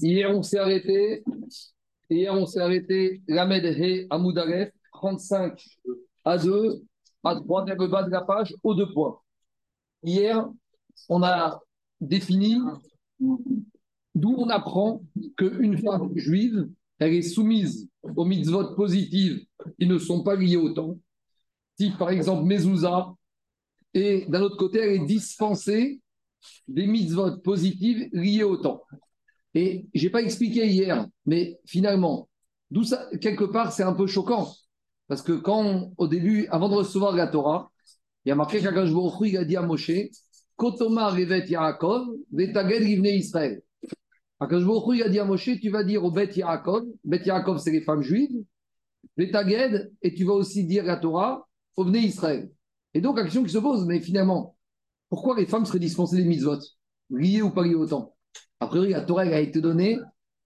Hier, on s'est arrêté. Hier, on s'est arrêté. Lamed He Amoudalef, 35 à 2, à 3 vers le bas de la page, aux deux points. Hier, on a défini d'où on apprend qu'une femme juive, elle est soumise aux mitzvot positives qui ne sont pas liées au temps. Si, par exemple, Mezouza, et d'un autre côté, elle est dispensée des mitzvot positives liées au temps. Et je n'ai pas expliqué hier, mais finalement, ça, quelque part, c'est un peu choquant. Parce que quand, au début, avant de recevoir la Torah, il y a marqué qu'Akash il a dit à Moshe, Kotoma revet Yaakov, vetaged rivne Israël. Akash il a dit à Moshe, tu vas dire au Bet Yaakov, Bet Yaakov, c'est les femmes juives, vetaged, et tu vas aussi dire la Torah, au Bnei Israël. Et donc, la question qui se pose, mais finalement, pourquoi les femmes seraient dispensées des mitzvot? Liées ou pas liées au temps A priori, la Torah a été donnée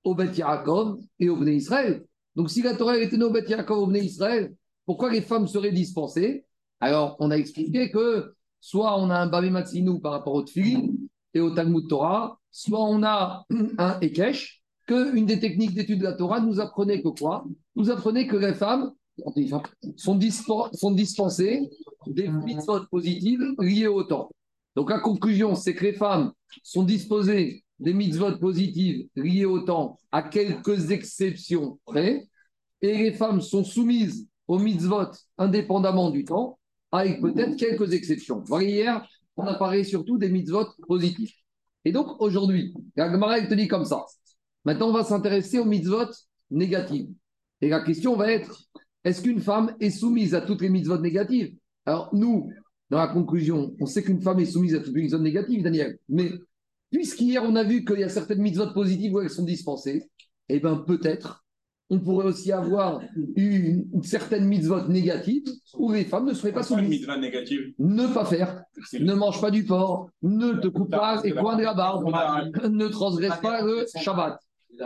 au Beth Yaakov et au Bnei Israël. Donc, si la Torah a été donnée au Beth Yaakov et au Bnei Israël, pourquoi les femmes seraient dispensées? Alors, on a expliqué que soit on a un Babi Matsinou par rapport au Tfilin et au Talmud Torah, soit on a un Ekesh, qu'une des techniques d'étude de la Torah nous apprenait que quoi? Nous apprenait que les femmes sont, sont dispensées des mitzvot positives liées au temps. Donc la conclusion, c'est que les femmes sont disposées des mitzvot positives liées au temps, à quelques exceptions près, et les femmes sont soumises aux mitzvot indépendamment du temps, avec peut-être quelques exceptions. Hier, on a parlé surtout des mitzvot positifs. Et donc aujourd'hui, la te dit comme ça. Maintenant, on va s'intéresser aux mitzvot négatives. Et la question va être est-ce qu'une femme est soumise à toutes les mitzvot négatives? Alors, nous, dans la conclusion, on sait qu'une femme est soumise à toutes les mitzvot négatives, Daniel. Mais puisqu'hier, on a vu qu'il y a certaines mitzvot positives où elles sont dispensées, eh bien, peut-être, on pourrait aussi avoir une, certaine mitzvot négative où les femmes ne seraient pas soumises. Ne pas faire, ne mange pas du porc, ne te coupe pas les coins de la barbe, ne transgresse pas le Shabbat.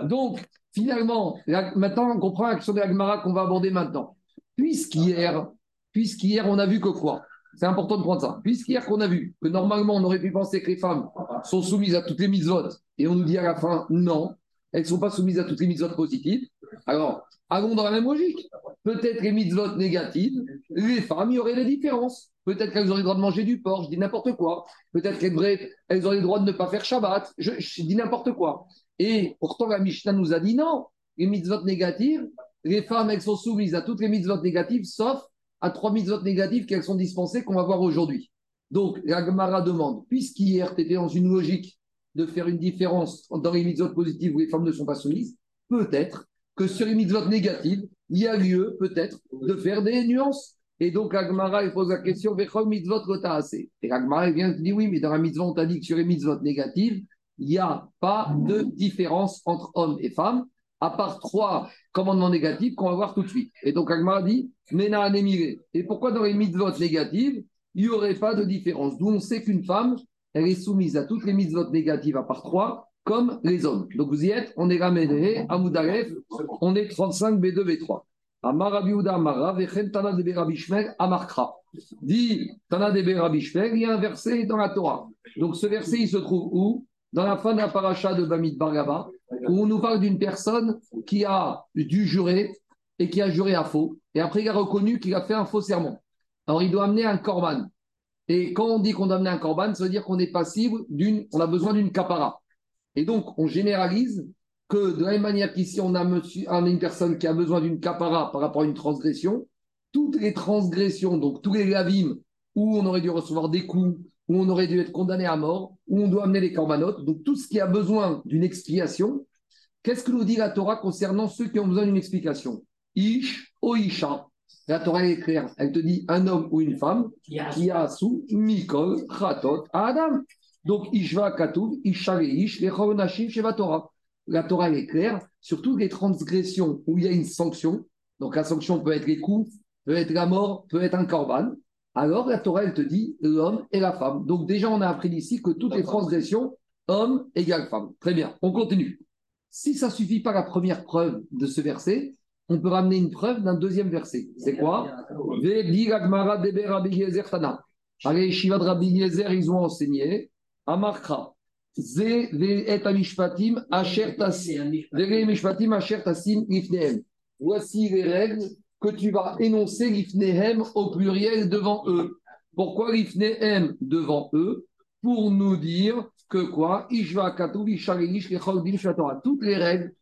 Donc, finalement, maintenant, on comprend l'action de la qu'on va aborder maintenant. Puisqu'hier, puisqu'hier, on a vu que quoi C'est important de prendre ça. Puisqu'hier, qu'on a vu que normalement, on aurait pu penser que les femmes sont soumises à toutes les mitzvot, et on nous dit à la fin, non, elles ne sont pas soumises à toutes les mitzvot positives. Alors, allons dans la même logique. Peut-être les mitzvot négatives, les femmes, il y aurait des différences. Peut-être qu'elles auraient le droit de manger du porc, je dis n'importe quoi. Peut-être qu'elles auraient le droit de ne pas faire Shabbat, je dis n'importe quoi. Et pourtant, la Mishnah nous a dit non, les mitzvot négatives, les femmes, elles sont soumises à toutes les mitzvot négatives, sauf à trois mitzvot négatives qu'elles sont dispensées, qu'on va voir aujourd'hui. Donc, la Gemara demande, puisqu'hier, tu étais dans une logique de faire une différence dans les mitzvot positives où les femmes ne sont pas soumises, peut-être que sur les mitzvot négatives, il y a lieu, peut-être, de faire des nuances. Et donc, Agmara, pose la question, mitzvot Et Agmara, vient dit, oui, mais dans la mitzvot, on t'a dit que sur les mitzvot négatives, il n'y a pas de différence entre hommes et femmes, à part trois commandements négatifs qu'on va voir tout de suite. Et donc, Agmar dit, Mena Et pourquoi dans les mitzvot négatives, il n'y aurait pas de différence? D'où on sait qu'une femme, elle est soumise à toutes les mitzvot négatives, à part trois, comme les hommes. Donc, vous y êtes, on est ramené à Moudaref, on est 35 B2, B3. Tana de Amarkra. Dit Tana il y a un verset dans la Torah. Donc ce verset, il se trouve où? Dans la fin de la paracha de Bamid Bargaba, où on nous parle d'une personne qui a dû jurer et qui a juré à faux, et après il a reconnu qu'il a fait un faux serment. Alors il doit amener un corban. Et quand on dit qu'on doit amener un corban, ça veut dire qu'on est passible d'une, on a besoin d'une capara. Et donc on généralise que de la même manière qu'ici on a, une personne qui a besoin d'une capara par rapport à une transgression, toutes les transgressions, donc tous les lavim où on aurait dû recevoir des coups, où on aurait dû être condamné à mort, où on doit amener les corbanotes. Donc tout ce qui a besoin d'une expiation, qu'est-ce que nous dit la Torah concernant ceux qui ont besoin d'une explication? Ish o Isha. La Torah est claire. Elle te dit un homme ou une femme qui a sous Mikol, Khatot, Adam. Donc Ishva Katuv, Isha Ish, les chez la Torah. La Torah est claire sur toutes les transgressions où il y a une sanction. Donc la sanction peut être les coups, peut être la mort, peut être un corban alors la Torah, elle te dit l'homme et la femme. Donc déjà, on a appris ici que toutes les transgressions, homme égale femme. Très bien, on continue. Si ça ne suffit pas la première preuve de ce verset, on peut ramener une preuve d'un deuxième verset. C'est quoi? Allez, Shiva de Rabbi Yezer, ils ont enseigné Voici les règles que tu vas énoncer l'ifnehem au pluriel devant eux. Pourquoi l'ifnehem devant eux? Pour nous dire que quoi? Toutes les règles,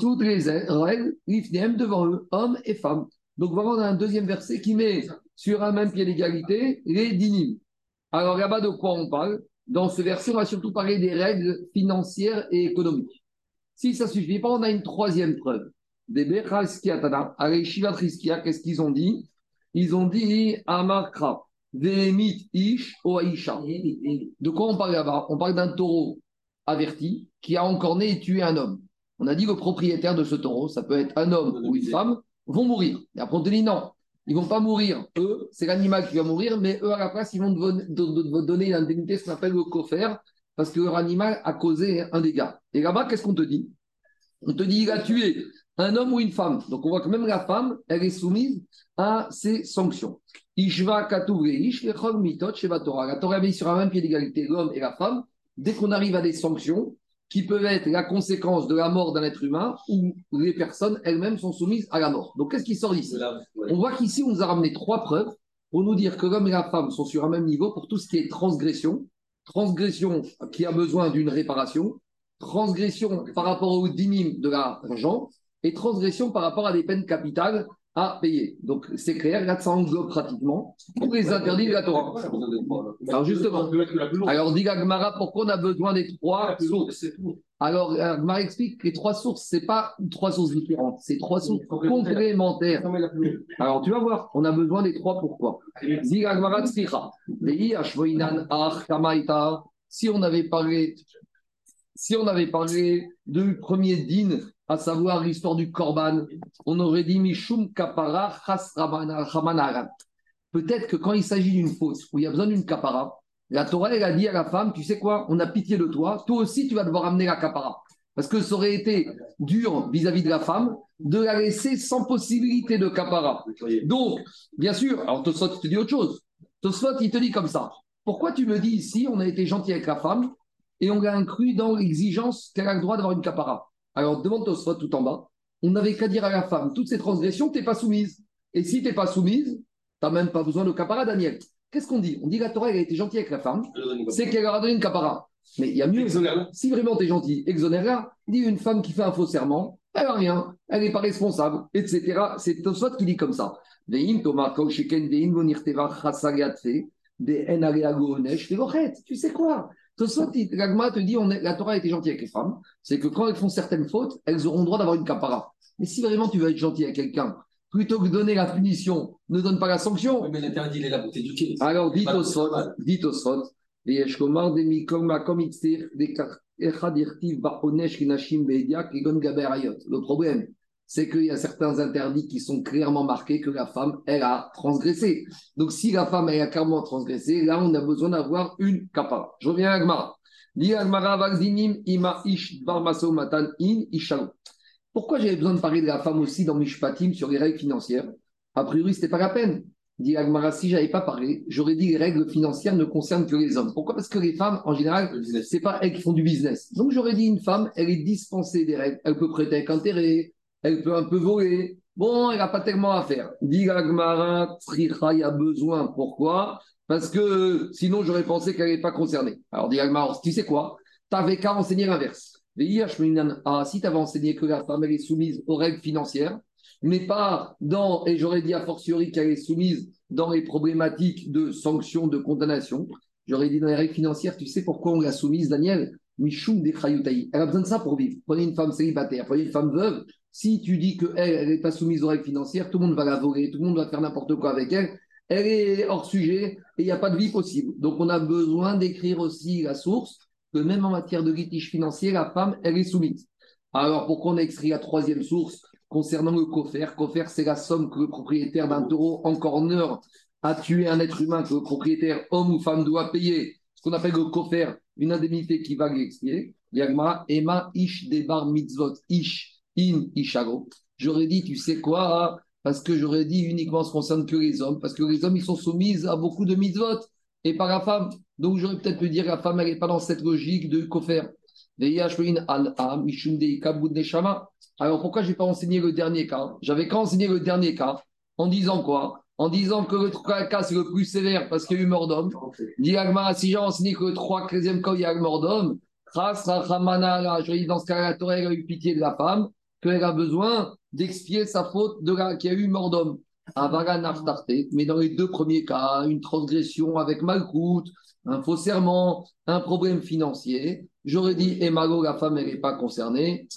toutes les règles, l'ifnehem devant eux, hommes et femmes. Donc voilà, on a un deuxième verset qui met sur un même pied d'égalité les dinim. Alors là-bas, de quoi on parle Dans ce verset, on va surtout parler des règles financières et économiques. Si ça ne suffit pas, on a une troisième preuve. Des Allez, Shiva qu'est-ce qu'ils ont dit? Ils ont dit Amakra, Vehemit Ish Oaisha. De quoi on parle là-bas? On parle d'un taureau averti qui a encore né et tué un homme. On a dit que le propriétaire de ce taureau, ça peut être un homme ou une femme, vont mourir. Et après, on te dit non, ils ne vont pas mourir. Eux, c'est l'animal qui va mourir, mais eux, à la place, ils vont te donner une indemnité, ce qu'on appelle le coffre, parce que leur animal a causé un dégât. Et là-bas, qu'est-ce qu'on te dit? On te dit, il a tué un homme ou une femme. Donc on voit que même la femme, elle est soumise à ces sanctions. Ishva La Torah met sur un même pied d'égalité l'homme et la femme. Dès qu'on arrive à des sanctions qui peuvent être la conséquence de la mort d'un être humain ou les personnes elles-mêmes sont soumises à la mort. Donc qu'est-ce qui sort ici On voit qu'ici on nous a ramené trois preuves pour nous dire que l'homme et la femme sont sur un même niveau pour tout ce qui est transgression, transgression qui a besoin d'une réparation, transgression par rapport au dinim de l'argent et transgression par rapport à des peines capitales à payer. Donc c'est clair, là ça englobe pratiquement tous les interdits de la Torah. Alors justement, alors dit Agmara, pourquoi on a besoin des trois sources Alors Agmara explique que les trois sources, c'est pas trois sources différentes, c'est trois sources complémentaires. Alors tu vas voir, on a besoin des trois pourquoi. Dit Agmara si on avait parlé si on avait parlé du premier din à savoir l'histoire du Korban, on aurait dit Mishum Kapara Peut-être que quand il s'agit d'une faute où il y a besoin d'une kapara, la Torah elle a dit à la femme, tu sais quoi, on a pitié de toi, toi aussi tu vas devoir amener la kapara. Parce que ça aurait été dur vis-à-vis de la femme de la laisser sans possibilité de kapara. Donc, bien sûr, alors Tosfot, il te dit autre chose. Tosfot, il te dit comme ça. Pourquoi tu me dis ici, on a été gentil avec la femme et on l'a inclus dans l'exigence qu'elle a le droit d'avoir une kapara? Alors, demande Tosfot tout en bas. On n'avait qu'à dire à la femme, toutes ces transgressions, tu n'es pas soumise. Et si tu n'es pas soumise, tu n'as même pas besoin de capara, Daniel. Qu'est-ce qu'on dit? On dit que la Torah, elle a été gentille avec la femme, c'est qu'elle leur a donné une capara. Mais il y a mieux. Si vraiment tu es gentil, exonère-la. Dis une femme qui fait un faux serment, elle n'a rien, elle n'est pas responsable, etc. C'est Tosfot qui dit comme ça. Tu sais quoi? Gagma te dit on la Torah a été gentille avec les femmes, c'est que quand elles font certaines fautes, elles auront droit d'avoir une capara. Mais si vraiment tu veux être gentil avec quelqu'un, plutôt que donner la punition, ne donne pas la sanction. Oui, mais l'interdit, il est là pour t'éduquer. Alors, dites au sot, dites au sot, le problème, c'est qu'il y a certains interdits qui sont clairement marqués que la femme, elle a transgressé. Donc, si la femme, elle a clairement transgressé, là, on a besoin d'avoir une kapara. Je reviens à Agmara. Pourquoi j'avais besoin de parler de la femme aussi dans Mishpatim sur les règles financières? A priori, ce n'était pas la peine. Dit Agmara, si je n'avais pas parlé, j'aurais dit que les règles financières ne concernent que les hommes. Pourquoi? Parce que les femmes, en général, ce n'est pas elles qui font du business. Donc j'aurais dit une femme, elle est dispensée des règles. Elle peut prêter avec intérêt, elle peut un peu voler. Bon, elle n'a pas tellement à faire. Dit Agmara, il a besoin. Pourquoi? Parce que sinon, j'aurais pensé qu'elle n'est pas concernée. Alors, dit tu sais quoi? Tu n'avais qu'à enseigner l'inverse. Ah, si tu avais enseigné que la femme elle est soumise aux règles financières, mais pas dans, et j'aurais dit a fortiori qu'elle est soumise dans les problématiques de sanctions, de condamnation, j'aurais dit dans les règles financières, tu sais pourquoi on l'a soumise, Daniel? Michoum des Elle a besoin de ça pour vivre. Prenez une femme célibataire, prenez une femme veuve, si tu dis qu'elle, elle n'est pas soumise aux règles financières, tout le monde va la voler, tout le monde va faire n'importe quoi avec elle. Elle est hors sujet et il n'y a pas de vie possible. Donc, on a besoin d'écrire aussi la source que même en matière de litige financier, la femme, elle est soumise. Alors, pourquoi on a écrit la troisième source concernant le cofer Cofer, c'est la somme que le propriétaire d'un taureau en corner a tué un être humain que le propriétaire, homme ou femme, doit payer. Ce qu'on appelle le cofer, une indemnité qui va l'expliquer. Yagma, Emma, Ish, Debar, Mitzvot, Ish in Ishago. J'aurais dit, tu sais quoi Parce que j'aurais dit uniquement ce concerne que les hommes, parce que les hommes, ils sont soumis à beaucoup de mitzvot, et pas la femme. Donc j'aurais peut-être pu dire la femme, elle n'est pas dans cette logique de kofer. Alors pourquoi je n'ai pas enseigné le dernier cas? J'avais qu'à enseigner le dernier cas en disant quoi? En disant que le cas c'est le plus sévère parce qu'il y a eu mort d'homme. Si j'ai enseigné que le troisième cas il y a eu mort d'homme, dans ce cas la Torah a eu pitié de la femme, qu'elle a besoin d'expier sa faute de la, qu'il y a eu mort d'homme. Mais dans les deux premiers cas, une transgression avec malcoute, un faux serment, un problème financier, j'aurais dit, et la femme, n'est pas concernée,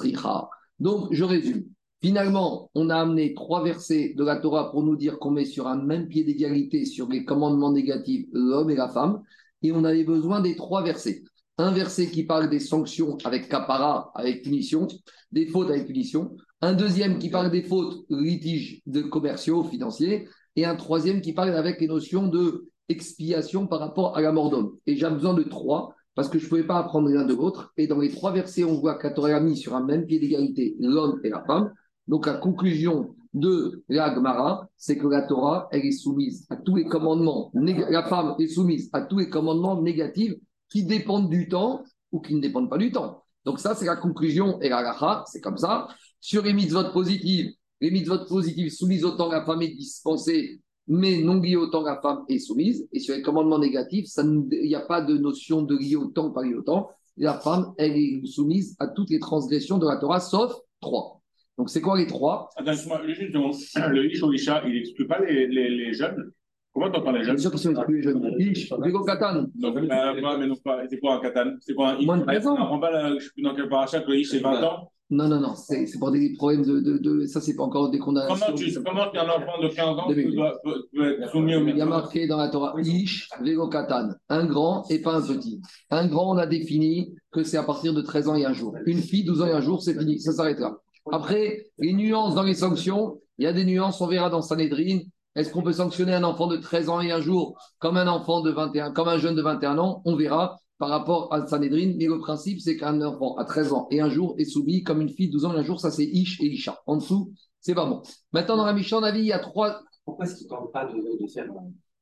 Donc, je résume. Finalement, on a amené trois versets de la Torah pour nous dire qu'on met sur un même pied d'égalité sur les commandements négatifs l'homme et la femme, et on avait besoin des trois versets. Un verset qui parle des sanctions avec capara, avec punition, des fautes avec punition. Un deuxième qui parle des fautes litiges de commerciaux, financiers. Et un troisième qui parle avec les notions de expiation par rapport à la mort d'homme. Et j'ai besoin de trois parce que je ne pouvais pas apprendre l'un de l'autre. Et dans les trois versets, on voit qu'Atorah a mis sur un même pied d'égalité l'homme et la femme. Donc la conclusion de la Gemara, c'est que la Torah, elle est soumise à tous les commandements. La femme est soumise à tous les commandements négatifs qui dépendent du temps ou qui ne dépendent pas du temps. Donc ça, c'est la conclusion et la lacha, c'est comme ça. Sur les mitzvot positives, les mitzvot positives soumises au temps, la femme est dispensée, mais non liées au temps, la femme est soumise. Et sur les commandements négatifs, il n'y a pas de notion de lié au temps, pas lié au temps. La femme, elle est soumise à toutes les transgressions de la Torah, sauf trois. Donc c'est quoi les trois? Attends, le Ish ou Isha, il n'exclut pas les, les jeunes? Comment t'entends les jeunes? Bien sûr qu'ils sont exclus les jeunes. Ish, Vigo Katan. Donc, mais non, c'est quoi un Katan C'est quoi un Ish Moins de 13 ans. On va, je sais plus dans quel paracha que le Ish c'est 20 ans? Non, non, non, c'est pour des problèmes de. de, de ça, c'est pas encore des condamnations. Comment, tu, comment un enfant de 15 ans peut, doit, peut, être soumis au Il y a marqué dans la Torah Ish, Vego Katan, un grand et pas un petit. Un grand, on a défini que c'est à partir de 13 ans et un jour. Une fille, 12 ans et un jour, c'est fini, ça s'arrête là. Après, les nuances dans les sanctions, il y a des nuances, on verra dans Sanhedrin. Est-ce qu'on peut sanctionner un enfant de 13 ans et un jour comme un enfant de 21, comme un jeune de 21 ans? On verra par rapport à Sanhedrin. Mais le principe, c'est qu'un enfant à 13 ans et un jour est soumis comme une fille de 12 ans et un jour, ça c'est Ish et Isha. En dessous, c'est pas bon. Maintenant, dans la Mishnah, on a il y a trois. Pourquoi est-ce qu'il ne tente pas de, faire,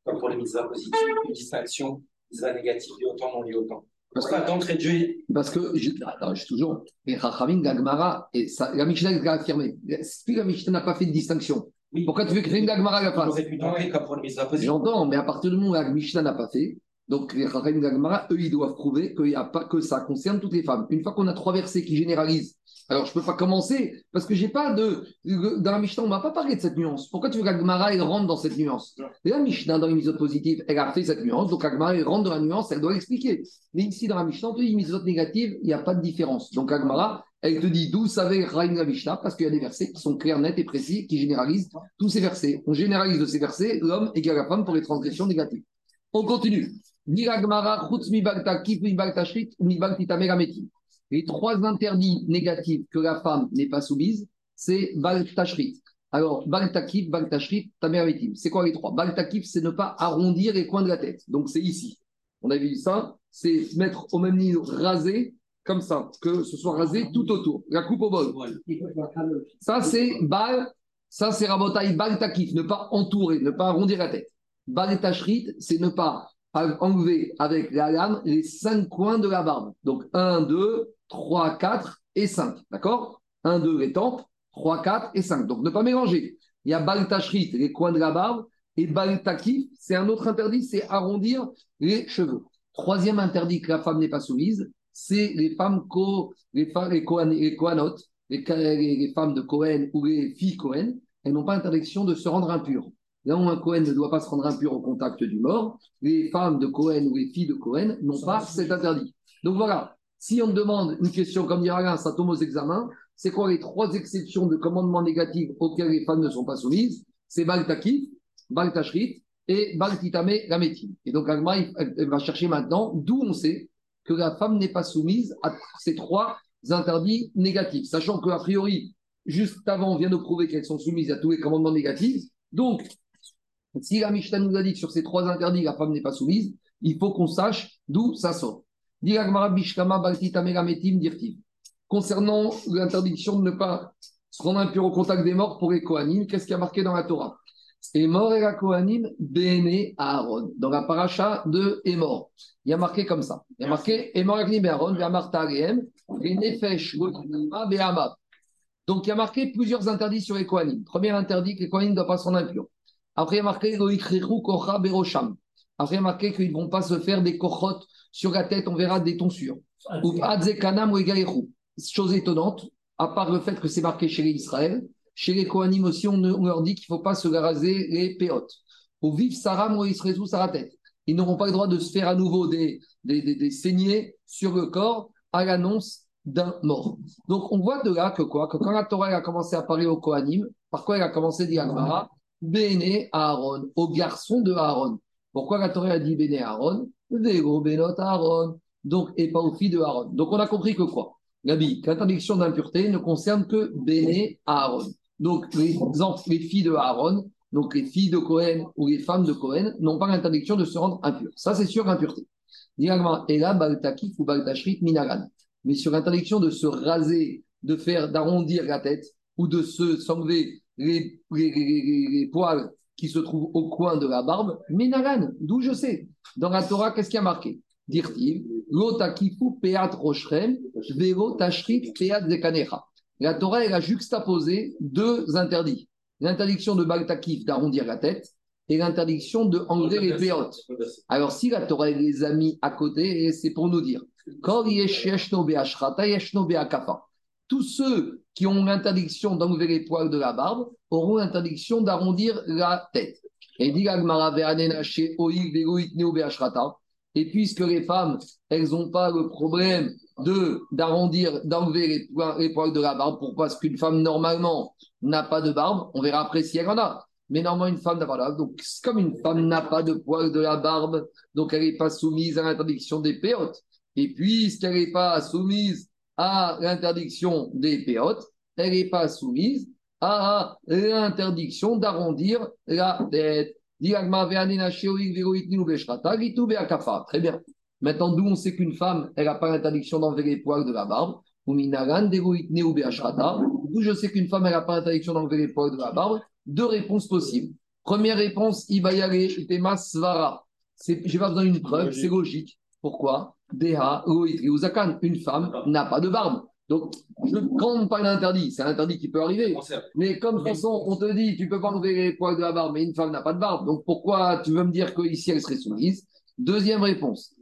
comme pour les mitzvahs positives, une distinction, mitzvahs négatives liées autant, non liées autant? Parce que, d'entrée de jeu. Parce que, je, attends, je toujours, et Rachamim, Gagmara, et ça, la Mishnah l'a affirmé. Si la Mishnah n'a pas fait de distinction, pourquoi tu veux créer une Gagmara la face J'entends, mais à partir du moment où la Mishnah n'a pas fait, donc les Gagmara, eux, ils doivent prouver qu'il n'y a pas que ça concerne toutes les femmes. Une fois qu'on a trois versets qui généralisent alors, je ne peux pas commencer parce que j'ai pas de. Dans la Mishnah, on ne m'a pas parlé de cette nuance. Pourquoi tu veux qu'Agmara rentre dans cette nuance? La Mishnah, dans les misotes positives, elle a fait cette nuance. Donc, Agmara rentre dans la nuance, elle doit l'expliquer. Mais ici, dans la Mishnah, on te dit misotes négatives, il n'y a pas de différence. Donc, Agmara, elle te dit d'où savait Raïm Mishnah parce qu'il y a des versets qui sont clairs, nets et précis, qui généralisent tous ces versets. On généralise de ces versets l'homme égale la femme pour les transgressions négatives. On continue. Les trois interdits négatifs que la femme n'est pas soumise, c'est Bal Alors, Bal Takif, Bal C'est quoi les trois? Bal c'est ne pas arrondir les coins de la tête. Donc, c'est ici. On a vu ça, c'est mettre au même niveau rasé, comme ça, que ce soit rasé tout autour. La coupe au bol. Ça, c'est Bal, ça, c'est Rabotai Bal ne pas entourer, ne pas arrondir la tête. Bal c'est ne pas enlever avec la lame les cinq coins de la barbe. Donc, un, deux, 3, 4 et 5. D'accord? 1, 2, les tempes, 3, 4 et 5. Donc ne pas mélanger. Il y a Baltachrit, les coins de la barbe, et Baltakif, c'est un autre interdit, c'est arrondir les cheveux. Troisième interdit que la femme n'est pas soumise, c'est les femmes, co, les, femmes les, les les, femmes de Cohen ou les filles Cohen, elles n'ont pas interdiction de se rendre impures. Là où un Cohen ne doit pas se rendre impur au contact du mort, les femmes de Cohen ou les filles de Cohen n'ont pas cet interdit. Donc voilà, si on demande une question comme dira Alain, ça tombe aux examens, c'est quoi les trois exceptions de commandements négatifs auxquels les femmes ne sont pas soumises? C'est Baltakif, Baltashrit et Baltitame Lametim. Et donc Agma, elle va chercher maintenant d'où on sait que la femme n'est pas soumise à ces trois interdits négatifs, sachant qu'a priori, juste avant, on vient de prouver qu'elles sont soumises à tous les commandements négatifs. Donc, si la Mishnah nous a dit que sur ces trois interdits, la femme n'est pas soumise, il faut qu'on sache d'où ça sort. Concernant l'interdiction de ne pas se rendre impur au contact des morts pour les Kohanim, qu'est-ce qui a marqué dans la Torah? Emor et la Kohanim, Bene Aaron. Dans la paracha de Emor, il y a marqué comme ça. Il y a marqué Emor et Aaron, Ve'amarta Aleem, Nefesh, Be'amav. Donc il y a marqué plusieurs interdits sur les Kohanim. Premier interdit que les Kohanim ne doivent pas se rendre impurs. Après, il y a marqué Kocha Berosham. Après, il y a marqué qu'ils ne vont pas se faire des kochot sur la tête, on verra des tonsures. Ou Adzekanam ou Chose étonnante, à part le fait que c'est marqué chez les Israël, chez les Kohanim aussi, on, leur dit qu'il ne faut pas se raser les péotes. Au vif Saram ou Israël tête. Ils n'auront pas le droit de se faire à nouveau des, des, des, saignées sur le corps à l'annonce d'un mort. Donc on voit de là que quoi? Que quand la Torah a commencé à parler aux Kohanim, par quoi elle a commencé à dire Béné Aaron, au garçon de Aaron. Pourquoi la Torah a dit Béné Aaron? Végo Bénot Aaron. Donc, et pas aux filles de Aaron. Donc on a compris que quoi? Gabi, l'interdiction d'impureté ne concerne que Béné Aaron. Donc, les, les filles de Aaron, donc les filles de Cohen ou les femmes de Cohen, n'ont pas l'interdiction de se rendre impures. Ça, c'est sur Minagan. Mais sur l'interdiction de se raser, de faire, d'arrondir la tête ou de se s'enlever les, poils qui se trouvent au coin de la barbe, Minagan, d'où je sais. Dans la Torah, qu'est-ce qui a marqué? Lotakifu Peat Roshrem, Vero Tashrit Peat Zekanecha. La Torah, elle a juxtaposé deux interdits. L'interdiction de Baltakif d'arrondir la tête et l'interdiction de enlever les péotes. Alors, si la Torah les a mis à côté, c'est pour nous dire tous ceux qui ont l'interdiction d'enlever les poils de la barbe auront l'interdiction d'arrondir la tête. Et dit et puisque les femmes, elles n'ont pas le problème de d'arrondir, d'enlever les, poils de la barbe. Pourquoi Parce qu'une femme, normalement, n'a pas de barbe. On verra après si elle en a. Mais normalement, une femme n'a pas de barbe. Donc, comme une femme n'a pas de poils de la barbe, donc elle n'est pas soumise à l'interdiction des péotes. Et puisqu'elle n'est pas soumise à l'interdiction des péotes, elle n'est pas soumise à l'interdiction d'arrondir la tête. Très bien. Maintenant, d'où on sait qu'une femme, elle n'a pas l'interdiction d'enlever les poils de la barbe. D'où je sais qu'une femme, elle n'a pas l'interdiction d'enlever les poils de la barbe. Deux réponses possibles. Première réponse, il va y aller, svara. J'ai pas besoin d'une preuve, c'est logique. Pourquoi? Deha, Une femme n'a pas de barbe. Donc, quand on parle d'interdit, c'est un interdit qui peut arriver. Mais comme de toute façon, on te dit, tu peux pas enlever les poils de la barbe, mais une femme n'a pas de barbe. Donc, pourquoi tu veux me dire qu'ici, elle serait soumise? Deuxième réponse.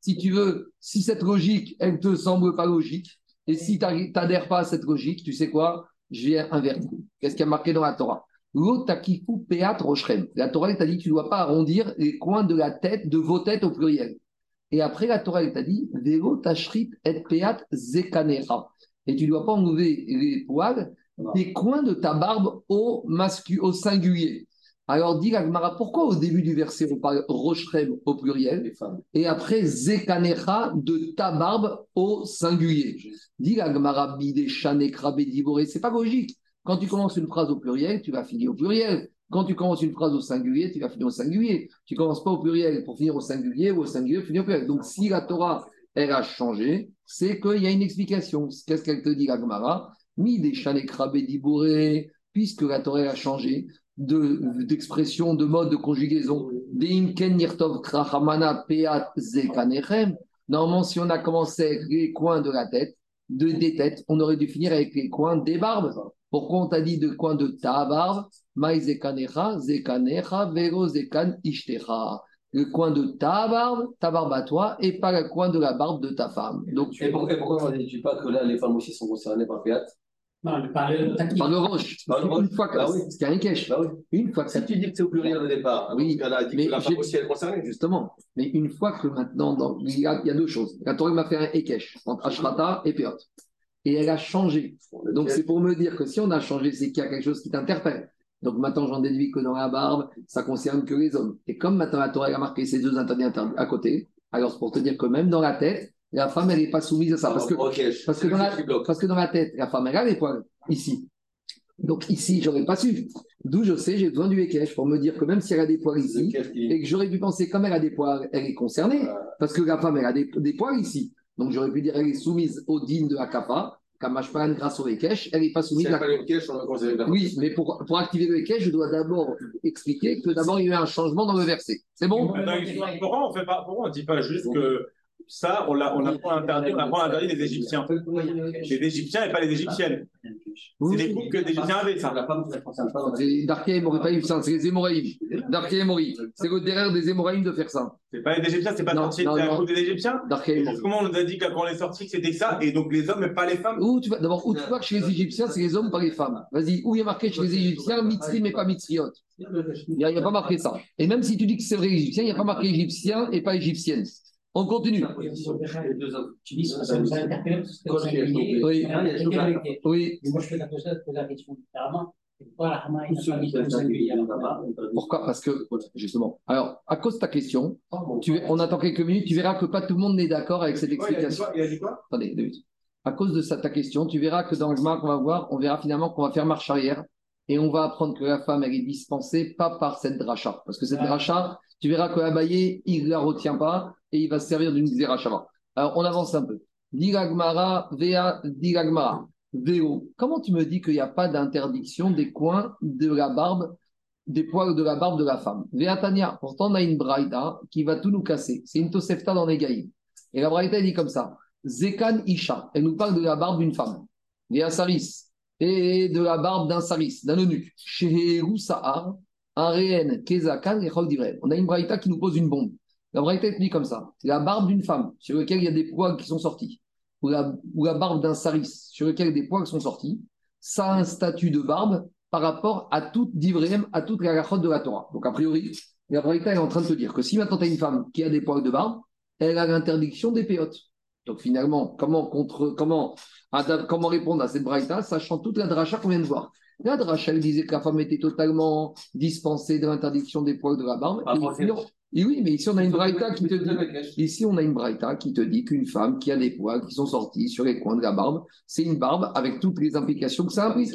Si tu veux, si cette logique, elle te semble pas logique, et si tu n'adhères pas à cette logique, tu sais quoi? Je viens invertir. Qu'est-ce qui a marqué dans la Torah? La Torah t'a dit tu ne dois pas arrondir les coins de la tête, de vos têtes au pluriel. Et après, la Torah t'a dit tashrit et peat zekanera. Et tu ne dois pas enlever les poils des coins de ta barbe au, mascu, au singulier. Alors, dit Gagmara, pourquoi au début du verset on parle Rochrem au pluriel et après Zekanecha de ta barbe au singulier? Dit Gagmara, Bide, Chanekra, Bediboré, c'est pas logique. Quand tu commences une phrase au pluriel, tu vas finir au pluriel. Quand tu commences une phrase au singulier, tu vas finir au singulier. Tu ne commences pas au pluriel pour finir au singulier ou au singulier finir au pluriel. Donc, si la Torah, elle a changé, c'est qu'il y a une explication. Qu'est-ce qu'elle te dit, Gagmara Mi des Chanekra, Bediboré, puisque la Torah a changé d'expression, de, mode de conjugaison. Normalement, si on a commencé avec les coins de la tête, de, des têtes, on aurait dû finir avec les coins des barbes. Pourquoi on t'a dit de coin de ta barbe? Le coin de ta barbe, ta barbe à toi, et pas le coin de la barbe de ta femme. Donc, et, pourquoi, on ne dit pas que là, les femmes aussi sont concernées par Péat non, par le Par le roche. Une fois que bah oui. c'est un cache. Bah oui. Une fois que si tu dis que c'est au pluriel au départ, oui, mais que la femme aussi est concernée. Justement. Mais une fois que maintenant, dans... il, y a, il, y a, deux choses. La Torah m'a fait un Ekech entre Ashrata et Peot. Et elle a changé. Donc c'est pour me dire que si on a changé, c'est qu'il y a quelque chose qui t'interpelle. Donc maintenant, j'en déduis que dans la barbe, ça concerne que les hommes. Et comme maintenant la Torah a marqué ces deux interdits à côté, alors c'est pour te dire que même dans la tête, la femme, elle n'est pas soumise à ça. Parce que, parce, que dans la, parce que dans la tête, la femme, elle a les poils ici. Donc ici, j'aurais pas su. D'où je sais, j'ai besoin du Ekech pour me dire que même si elle a des poils ici, et que j'aurais pu penser, comme elle a des poils, elle est concernée. Parce que la femme, elle a des, poils ici. Donc j'aurais pu dire, elle est soumise au digne de la kappa. Kamashpan grâce au Ekech, elle n'est pas soumise à. Oui, mais pour, pour activer le Ekech, je dois d'abord expliquer que d'abord il y a eu un changement dans le verset. C'est bon? Pourquoi on ne dit pas juste que ça, on l'a, on a pas interdit, on a pas interdit les Égyptiens. Les Égyptiens et pas les Égyptiennes. C'est des couples que les Égyptiens avaient, ça. Darké et Moraïm, c'est les Émoraïm. Darké et Moraïm. C'est le derrière des Émoraïm de faire ça. C'est pas les Égyptiens, c'est pas sorti, c'est un couple des Égyptiens. Comment on nous a dit quand on est sorti que c'était ça, et donc les hommes et pas les femmes Où tu vas, d'abord, où tu vois que chez les Égyptiens, c'est les hommes, pas les femmes. Vas-y, où il y a marqué chez les Égyptiens, Mitzri, mais pas Mitzriot Il n'y a, a, pas marqué ça. Et même si tu dis que c'est vrai Égyptien, il n'y a pas marqué Égyptien et pas Égyptienne. On continue. Ça Oui. Oui. Pourquoi? Parce que, justement, alors, à cause de ta question, tu, on attend quelques minutes, tu verras que pas tout le monde n'est d'accord avec cette explication. Attendez, deux minutes. À cause de ta question, tu verras que dans le marque qu'on va voir, on verra finalement qu'on va faire marche arrière et on va apprendre que la femme, elle est dispensée pas par cette dracha. Parce que cette dracha, tu verras que Abaye, il ne la retient pas et il va se servir d'une Shava. Alors, on avance un peu. Diragmara, Vea, Diragmara. Véo. Comment tu me dis qu'il n'y a pas d'interdiction des coins de la barbe, des poils de la barbe de la femme? Tania. pourtant on a une braïda qui va tout nous casser. C'est une tosefta dans les gaïs. Et la braïda dit comme ça Zekan Isha. Elle nous parle de la barbe d'une femme. Saris. Et de la barbe d'un saris, d'un eunuque. Sheheru Sahar. Un Kezakan On a une braïda qui nous pose une bombe. La braïta est dit comme ça la barbe d'une femme sur laquelle il y a des poils qui sont sortis, ou la, barbe d'un saris sur lequel des poils sont sortis, ça a un statut de barbe par rapport à toute d'Ivrem, à toute la gachotte de la Torah. Donc, a priori, la braïta est en train de te dire que si maintenant tu as une femme qui a des poils de barbe, elle a l'interdiction des péotes. Donc, finalement, comment, contre, comment, comment répondre à cette braïta, sachant toute la dracha qu'on vient de voir? Dracha, elle disait que la femme était totalement dispensée de l'interdiction des poils de la barbe. Et oui, mais ici on a une braïta qui te dit, ici on a une braïta qui te dit qu'une femme qui a des poils qui sont sortis sur les coins de la barbe, c'est une barbe avec toutes les implications que ça implique.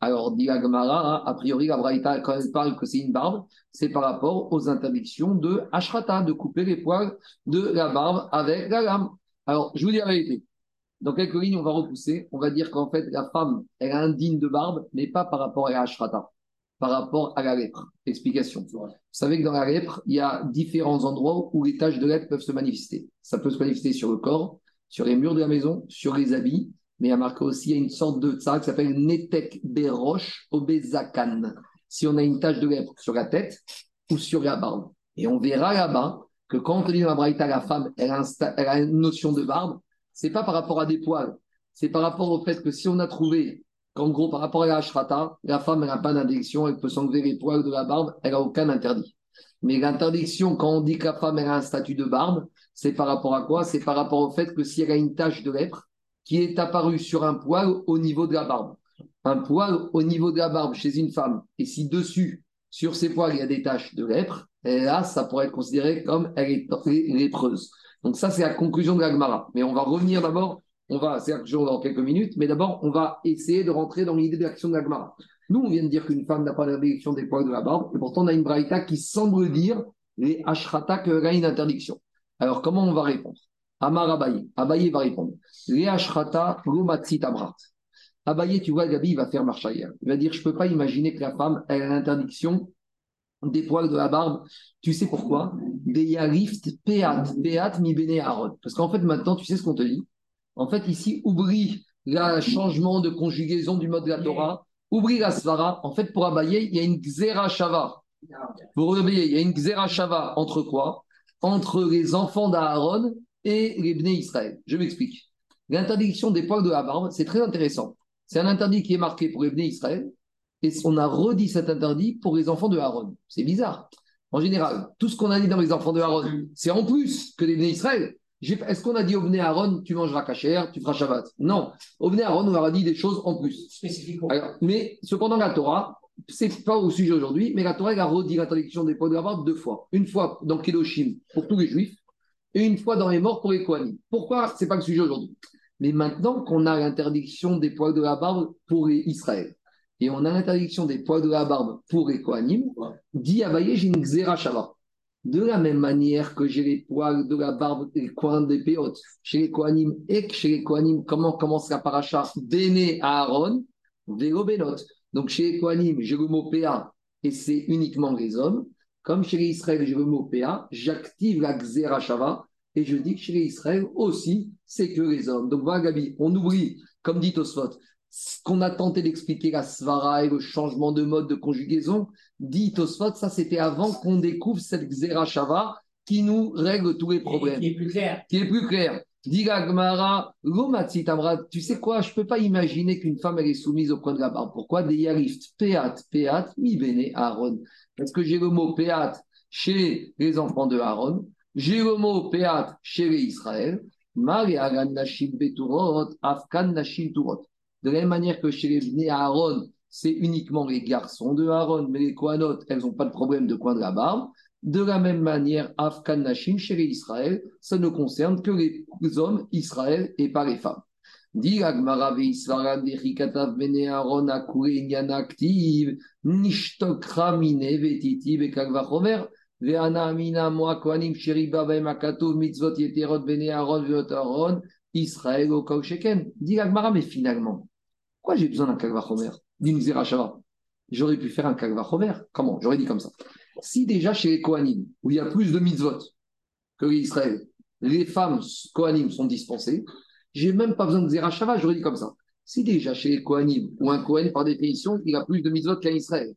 Alors, dit Gemara, a priori la braïta quand elle parle que c'est une barbe, c'est par rapport aux interdictions de ashrata, de couper les poils de la barbe avec la lame. Alors, je vous dis la vérité. Dans quelques lignes, on va repousser. On va dire qu'en fait, la femme, elle est indigne de barbe, mais pas par rapport à ashrata par rapport à la lèpre. Explication. Vous savez que dans la lèpre, il y a différents endroits où les taches de lèpre peuvent se manifester. Ça peut se manifester sur le corps, sur les murs de la maison, sur les habits, mais il y a marqué aussi, il y a une sorte de ça qui s'appelle Netek Beroche Obezakan. Si on a une tache de lèpre sur la tête ou sur la barbe. Et on verra là-bas que quand on dit dans la braïta, la femme, elle a, elle a une notion de barbe, c'est pas par rapport à des poils, c'est par rapport au fait que si on a trouvé qu'en gros, par rapport à la Ashrata, la femme n'a pas d'interdiction, elle peut s'enlever les poils de la barbe, elle n'a aucun interdit. Mais l'interdiction, quand on dit que la femme a un statut de barbe, c'est par rapport à quoi? C'est par rapport au fait que si elle a une tache de lèpre qui est apparue sur un poil au niveau de la barbe, un poil au niveau de la barbe chez une femme, et si dessus, sur ces poils, il y a des taches de lèpre, là, ça pourrait être considéré comme elle est lépreuse. Donc ça, c'est la conclusion de la Gemara. Mais on va revenir d'abord on va, c'est dans quelques minutes, mais d'abord, on va essayer de rentrer dans l'idée de l'action de la Gemara. Nous, on vient de dire qu'une femme n'a pas d'interdiction des poils de la barbe, et pourtant, on a une braïta qui semble dire les ashrata qu'elle a une interdiction. Alors, comment on va répondre? Amar Abaye. Abaye va répondre. Les ashrata amrat. Abaye, tu vois, Gabi, il va faire marche arrière. Il va dire Je ne peux pas imaginer que la femme ait l'interdiction des poils de la barbe. Tu sais pourquoi? Parce qu'en fait, maintenant, tu sais ce qu'on te dit? En fait, ici, oublie le changement de conjugaison du mode de la Torah, oublie la svara. En fait, pour Abaye, il y a une xera shava. Pour Abaye, il y a une xera shava entre quoi? Entre les enfants d'Aaron et les Bnei Israël. Je m'explique. L'interdiction des poils de la barbe, c'est très intéressant. C'est un interdit qui est marqué pour les Bnei Israël et on a redit cet interdit pour les enfants de Aaron. C'est bizarre. En général, tout ce qu'on a dit dans les enfants de Aaron, c'est en plus que les Israël. Est-ce qu'on a dit au Aaron, tu mangeras cachère, tu feras Shabbat? Non. Au Aaron, on leur a dit des choses en plus. mais cependant, la Torah, c'est pas au sujet aujourd'hui, mais la Torah a redit l'interdiction des poils de la barbe deux fois. Une fois dans Kedoshim pour tous les juifs et une fois dans les morts pour les Kohanim. Pourquoi C'est pas le sujet aujourd'hui? Mais maintenant qu'on a l'interdiction des poils de la barbe pour les Israël et on a l'interdiction des poils de la barbe pour les Kohanim, dit Abaye, j'ai une Xera De la même manière que j'ai les poils de la barbe et les coins des péotes, chez les Kohanim et chez les Kohanim, comment commence la paracha Béné à Aaron, Bénot. Donc chez les Kohanim, j'ai le mot PA et c'est uniquement les hommes. Comme chez les Israël, j'ai le mot PA, j'active la Xerashava et je dis que chez les Israël aussi, c'est que les hommes. Donc voilà, Gabi, on oublie, comme dit Tosfot, ce qu'on a tenté d'expliquer la svara et le changement de mode de conjugaison, dit Tosfot, ça c'était avant qu'on découvre cette Xerashava qui nous règle tous les problèmes. Qui est plus clair. Qui est plus clair. Dit tu sais quoi, je ne peux pas imaginer qu'une femme elle est soumise au point de la barbe. Pourquoi? Des yarift, peat, peat, mi bene Aaron. Parce que j'ai le mot peat chez les enfants de Aaron, j'ai le mot peat chez les Israël, afkan nashim turot. De la même manière que chez les Bnei Aaron, c'est uniquement les garçons de Aaron, mais les Kohanot, elles n'ont pas de problème de coin de la barbe. De la même manière, Afkan Nashim, chez les Israël, ça ne concerne que les hommes Israël et pas les femmes. Dit Aaron, Israël, mais finalement, pourquoi j'ai besoin d'un Kagvachomer, d'une Zerachava J'aurais pu faire un Kagvachomer. Comment? J'aurais dit comme ça. Si déjà chez les Kohanim, où il y a plus de mitzvot que l'Israël, les femmes Kohanim sont dispensées, j'ai même pas besoin de Zerachava, j'aurais dit comme ça. Si déjà chez les Kohanim, ou un Kohen par définition, il a plus de mitzvot qu'un Israël,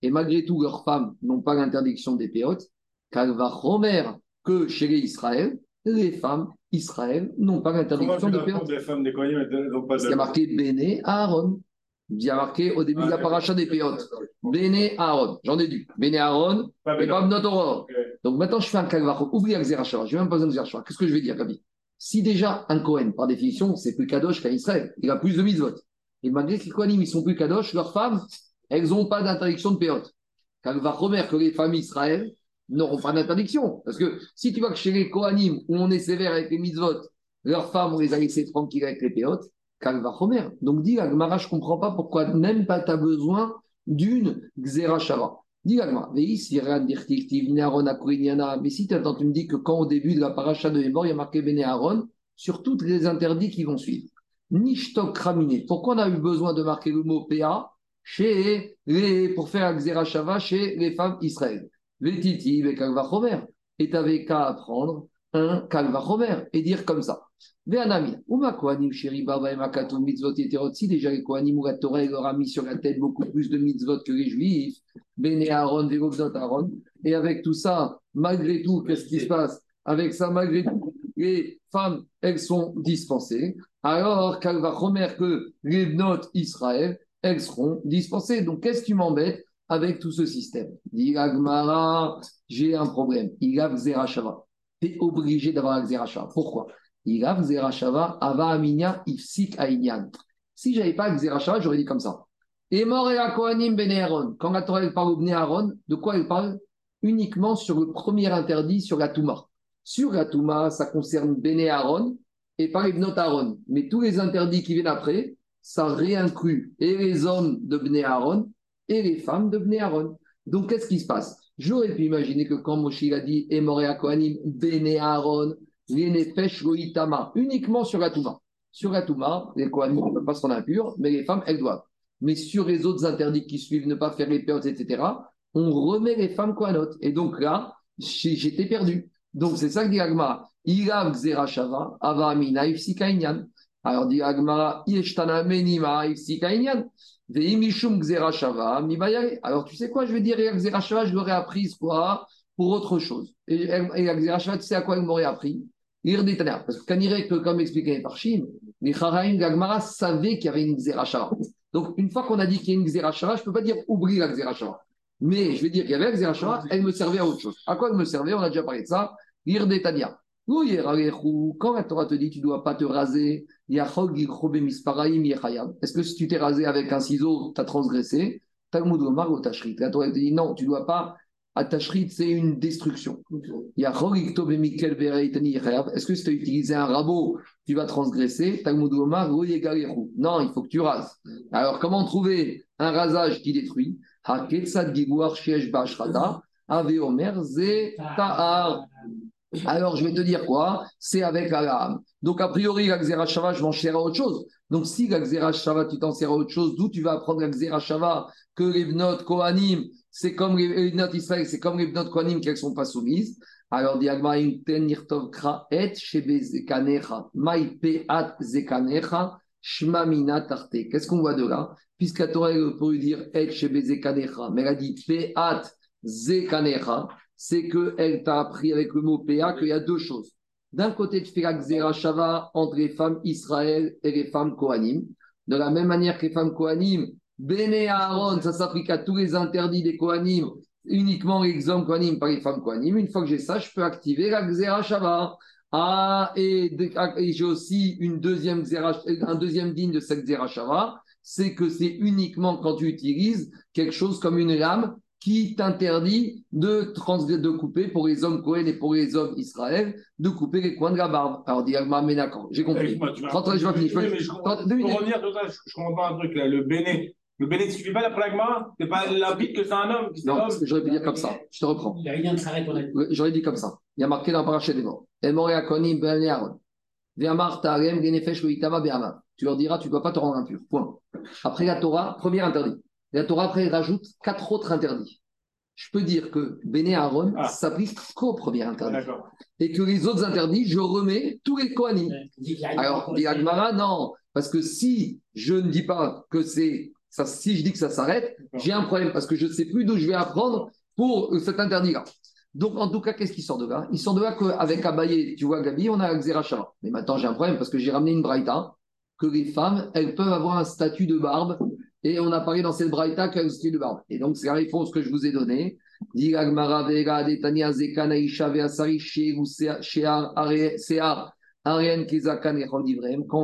et malgré tout leurs femmes n'ont pas l'interdiction des péotes, Kalvachomer que chez les Israël, les femmes Israël n'ont pas l'interdiction des péotes. Les femmes des Kohanim n'ont pas de... Il y a marqué Béné Aaron. Il y a marqué au début de la paracha des péotes. Béné Aaron. J'en ai dit. Béné Aaron et pas notre Donc maintenant, je fais un kalvach. Oublie un Xerashava. Je n'ai même pas besoin de Xerashava. Qu'est-ce que je vais dire, Gabi? Si déjà un Kohen, par définition, c'est plus Kadosh qu'un Israël, il a plus de mitzvot. Et malgré que les Kohanim, ils sont plus Kadosh, leurs femmes, elles n'ont pas d'interdiction de péotes. Kalvach Romer, que les femmes Israël n'auront pas d'interdiction. Parce que si tu vois que chez les Kohanim, où on est sévère avec les mitzvot, leurs femmes, on les a laissées tranquilles avec les péotes, Kalvachomer. Donc, dit Agmara, je ne comprends pas pourquoi même pas tu as besoin d'une Xerashava. Dis Agmara, mais si tu me dis que quand au début de la paracha de Hebor, il y a marqué Bene Aaron sur tous les interdits qui vont suivre. Nishtok Ramine. Pourquoi on a eu besoin de marquer le mot PA chez les, pour faire un Xerashava chez les femmes Vetiti, et Kalvachomer. Et tu n'avais qu'à apprendre un Kalvachomer et dire comme ça. Si déjà les Kohanim ou la Torah leur a mis sur la tête beaucoup plus de mitzvot que les Juifs, Bene Aaron, Aaron, et avec tout ça, malgré tout, qu'est-ce qui se passe? Avec ça, malgré tout, les femmes, elles sont dispensées. Alors, remettre que les notes Israël, elles seront dispensées. Donc, qu'est-ce qui m'embête? Avec tout ce système Dit j'ai un problème. Il a Xerashava. Tu es obligé d'avoir un Xerashava. Pourquoi? Si j'avais pas Xerashava, j'aurais dit comme ça. Et mort et Kohanim ben Aaron. Quand la Torah parle au Aaron, de quoi elle parle? Uniquement sur le premier interdit, sur la Touma. Sur la Touma, ça concerne Bene et pas les Bnot Aaron. Mais tous les interdits qui viennent après, ça réinclut et les hommes de Aaron les femmes de Bnei Aaron. Donc, qu'est-ce qui se passe? J'aurais pu imaginer que quand Moshe a dit Emore Kohanim, Bene Aaron, uniquement sur la Touma. Sur la Touma, les Kohanim ne peuvent pas se rendre impurs, mais les femmes, elles doivent. Mais sur les autres interdits qui suivent, ne pas faire les périodes, etc., on remet les femmes Kohanot. Et donc là, j'étais perdu. Donc c'est ça que dit Agmara. Ilav Xerashava, Ava Amina, Ifsikainyan. Alors dit Agmara, Menima, Xerashava. Alors tu sais quoi, je vais dire, Xerashava, je l'aurais appris quoi pour autre chose. Et, Xerashava, tu sais à quoi elle m'aurait appris? Parce que quand comme expliqué par Chine, les Charaïm Gagmara savaient qu'il y avait une Xerachara. Donc, une fois qu'on a dit qu'il y a une Xerachara, je ne peux pas dire oublie la Xerachara. Mais je vais dire qu'il y avait la Xerachara, elle me servait à autre chose. À quoi elle me servait? On a déjà parlé de ça. Irdetania. Quand la Torah te dit tu ne dois pas te raser, est-ce que si tu t'es rasé avec un ciseau, tu as transgressé? Talmud Omar ou La Torah te dit non, tu ne dois pas. Atashrit, c'est une destruction. Est-ce que si tu as utilisé un rabot, tu vas transgresser? Non, il faut que tu rases. Alors, comment trouver un rasage qui détruit? Ave Omer, Ze Ta'ar. Alors, je vais te dire quoi? C'est avec lame. Donc, a priori, la Xerashava, je m'en sers à autre chose. Donc, si la Xerashava, tu t'en sers à autre chose, d'où tu vas apprendre la Xerashava que les notes Kohanim, c'est comme les notes Israël, c'est comme les notes Kohanim qu'elles ne sont pas soumises. Alors, diagma ten nirtov shebe zekanecha, zekanecha, shmamina tarte. Qu'est-ce qu'on voit de là? Puisqu'à Torah, peut lui dire et shebe zekanecha, mais elle a dit peat zekanecha, c'est qu'elle t'a appris avec le mot PA qu'il y a deux choses. D'un côté, tu fais la Xerashava entre les femmes Israël et les femmes Kohanim. De la même manière que les femmes Kohanim, Béné Aaron, ça s'applique à tous les interdits des Kohanim, uniquement les hommes Kohanim par les femmes Kohanim. Une fois que j'ai ça, je peux activer la Xerashava. Ah, et, j'ai aussi une deuxième un deuxième digne de cette Xerashava, c'est que c'est uniquement quand tu utilises quelque chose comme une lame qui t'interdit de, de couper pour les hommes Cohen et pour les hommes Israël, de couper les coins de la barbe. Alors, dit mais d'accord, j'ai compris. je vais finir. Pour revenir, je comprends pas un truc là. Le béné, le béné ne suffit pas d'après l'agma C'est pas la bite que c'est un homme Non, j'aurais pu dire comme ça. Je te reprends. Il n'y a rien de s'arrête J'aurais dit comme ça. Il y a marqué dans le parachet des morts. Et mort ben Aaron. Tu leur diras, tu ne dois pas te rendre impur. Point. Après la Torah, premier interdit. La Torah, après, rajoute quatre autres interdits. Je peux dire que Béné Aaron ah. s'applique qu'au premier interdit. Et que les autres interdits, je remets tous les Kohanim. Alors, dit Agmara, non. Parce que si je ne dis pas que c'est. Ça, si je dis que ça s'arrête, j'ai un problème parce que je ne sais plus d'où je vais apprendre pour cet interdit-là. Donc, en tout cas, qu'est-ce qui sort de là? Il sort de là qu'avec Abaye, tu vois, Gabi, on a Xerachava. Mais maintenant, j'ai un problème parce que j'ai ramené une braïta que les femmes, elles peuvent avoir un statut de barbe et on a parlé dans cette braïta qu'un style de barbe. Et donc, c'est la réponse que je vous ai donnée. Quand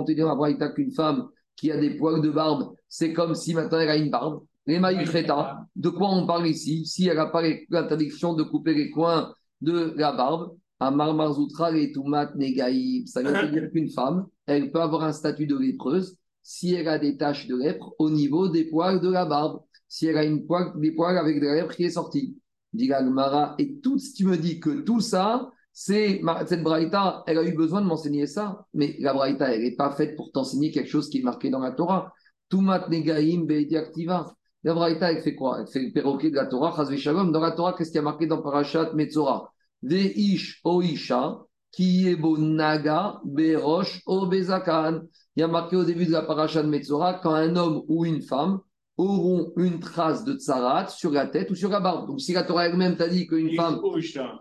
on te dit dans la braïta qu'une femme qui a des poils de barbe, c'est comme si maintenant elle a une barbe. Les de quoi on parle ici Si elle n'a pas l'interdiction de couper les coins de la barbe, Amar Marzoutra et Negaïb, ça veut dire qu'une femme, elle peut avoir un statut de lépreuse si elle a des taches de lèpre au niveau des poils de la barbe, si elle a une des poils avec de la lèpre qui est sortie. Dit Mara, et tout, si tu me dis que tout ça, c'est cette braïta, elle a eu besoin de m'enseigner ça, mais la braïta, elle n'est pas faite pour t'enseigner quelque chose qui est marqué dans la Torah. Tumat negaim activa. La braïta, elle fait quoi? Elle fait le perroquet de la Torah, Dans la Torah, qu'est-ce qui a marqué dans Parashat Metzora? Veish oisha, qui est naga, berosh, obezakan il y a marqué au début de la paracha de Metzora, quand un homme ou une femme auront une trace de tsarat sur la tête ou sur la barbe. Donc si la Torah elle-même t'a dit qu'une femme,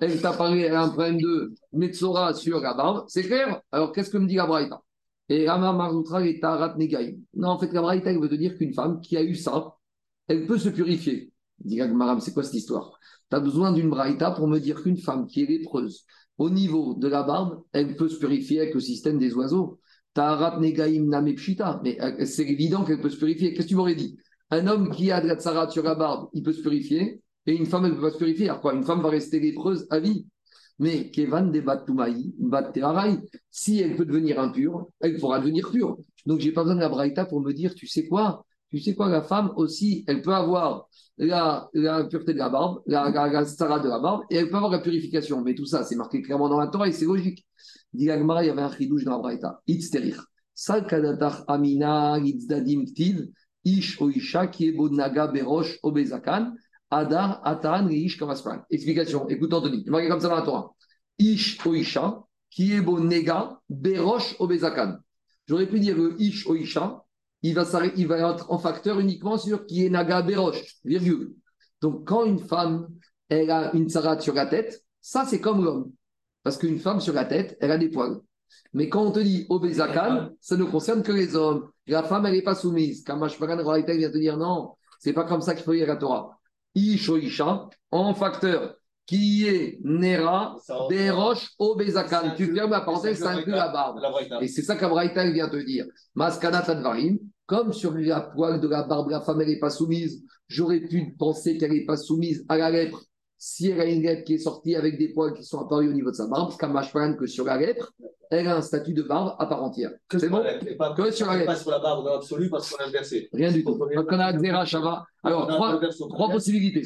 elle t'a parlé, elle a un problème de Metzora sur la barbe, c'est clair? Alors qu'est-ce que me dit la Braïta? Et Rama Marzoutra et Tarat Negaï. Non, en fait, la Braïta, elle veut te dire qu'une femme qui a eu ça, elle peut se purifier. Dit Maram, c'est quoi cette histoire? Tu as besoin d'une Braïta pour me dire qu'une femme qui est lépreuse, au niveau de la barbe, elle peut se purifier avec le système des oiseaux. Mais euh, c'est évident qu'elle peut se purifier. Qu'est-ce que tu m'aurais dit? Un homme qui a de la tsarat sur la barbe, il peut se purifier. Et une femme, elle ne peut pas se purifier. Alors quoi? Une femme va rester lépreuse à vie. Mais Kevan de si elle peut devenir impure, elle pourra devenir pure. Donc, j'ai pas besoin de la braïta pour me dire, tu sais quoi? Tu sais quoi, la femme aussi, elle peut avoir la, pureté de la barbe, la, la, de la barbe, et elle peut avoir la purification. Mais tout ça, c'est marqué clairement dans la Torah et c'est logique. Il y avait un chidouche dans la Braïta. Itzterich. Sal kadatar amina itzdadim ktiv. Ish o isha est bodnaga berosh obezakan. Adar atan ish kamaspan. Explication. Écoute Anthony. Il marqué comme ça dans la Torah. Ish o isha qui est bodnaga berosh obezakan. J'aurais pu dire le ish o isha. Il va, il va être en facteur uniquement sur qui est naga berosh. Virgule. Donc quand une femme elle a une sarat sur la tête, ça c'est comme l'homme. Parce qu'une femme sur la tête, elle a des poils. Mais quand on te dit Obezakan, ça ne concerne que les hommes. La femme, elle n'est pas soumise. Kamashparan Raïta vient te dire non, c'est pas comme ça qu'il faut lire la Torah. Ishoisha, en facteur, qui est Nera, Berosh, Obezakan. Tu fermes la parenthèse, ça inclut la barbe. Et c'est ça qu'Abraïta vient te dire. Maskana Tadvarim, comme sur la poil de la barbe, la femme, elle n'est pas soumise. J'aurais pu penser qu'elle n'est pas soumise à la lèpre si elle a une lèpre qui est sortie avec des poils qui sont apparus au niveau de sa barbe, Kamashpan, que sur la lèpre, elle a un statut de barbe à part entière. C'est bon Pas, Que sur la pas lèpre. sur la barbe dans l'absolu parce qu'on a inversé. Rien du tout. Donc on a Xera Shava. Alors, trois, possibilités.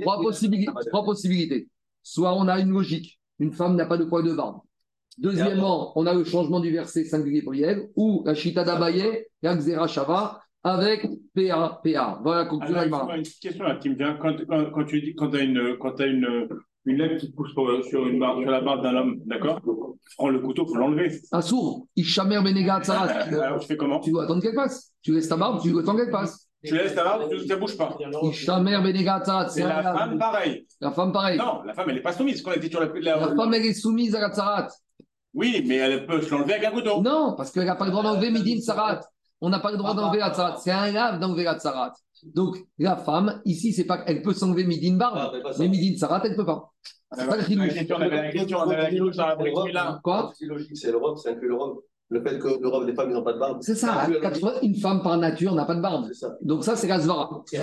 Trois, possibilités. trois possibilités. Soit on a une logique, une femme n'a pas de poil de barbe. Deuxièmement, on a le changement du verset singulier pluriel, ou la Chita d'Abaye, la Xera Shava, avec PA, PA. Voilà, conclusion excuse-moi, une question là qui me vient. Quand, quand, quand tu dis quand tu as une, quand as une, une lèvre qui pousse sur, sur, une barbe, sur la barbe d'un homme, d'accord? Tu prends le couteau, il faut l'enlever. Un sourd, Ishamer Benega Tzarat. Alors tu fais comment? Tu dois attendre qu'elle passe. Tu laisses ta barbe, tu dois attendre qu'elle passe. Tu laisses ta barbe, tu- ça bouge pas. Ishamer Benega. C'est la femme pareil. La femme, pareil. Non, la femme elle n'est pas soumise. Quand elle était sur la, la- La femme, elle est soumise à la. Oui, mais elle peut se l'enlever avec un couteau. Non, parce qu'elle n'a pas le droit d'enlever Midin Tzarat. On n'a pas le droit d'enlever la Tzarat. C'est un lave d'enlever la Tzarat. Donc, la femme, ici, c'est pas elle peut s'enlever Midin Ah, Barbe, ça. mais Midin Tzarat, elle ne peut pas. C'est pas le La chidouche. Quoi C'est logique, c'est l'Europe, c'est inclut l'Europe. Le fait que l'Europe, les femmes, ils n'ont pas de barbe. C'est ça. une femme par nature n'a pas de barbe. Ça. Donc, ça, c'est la Zvara. Le.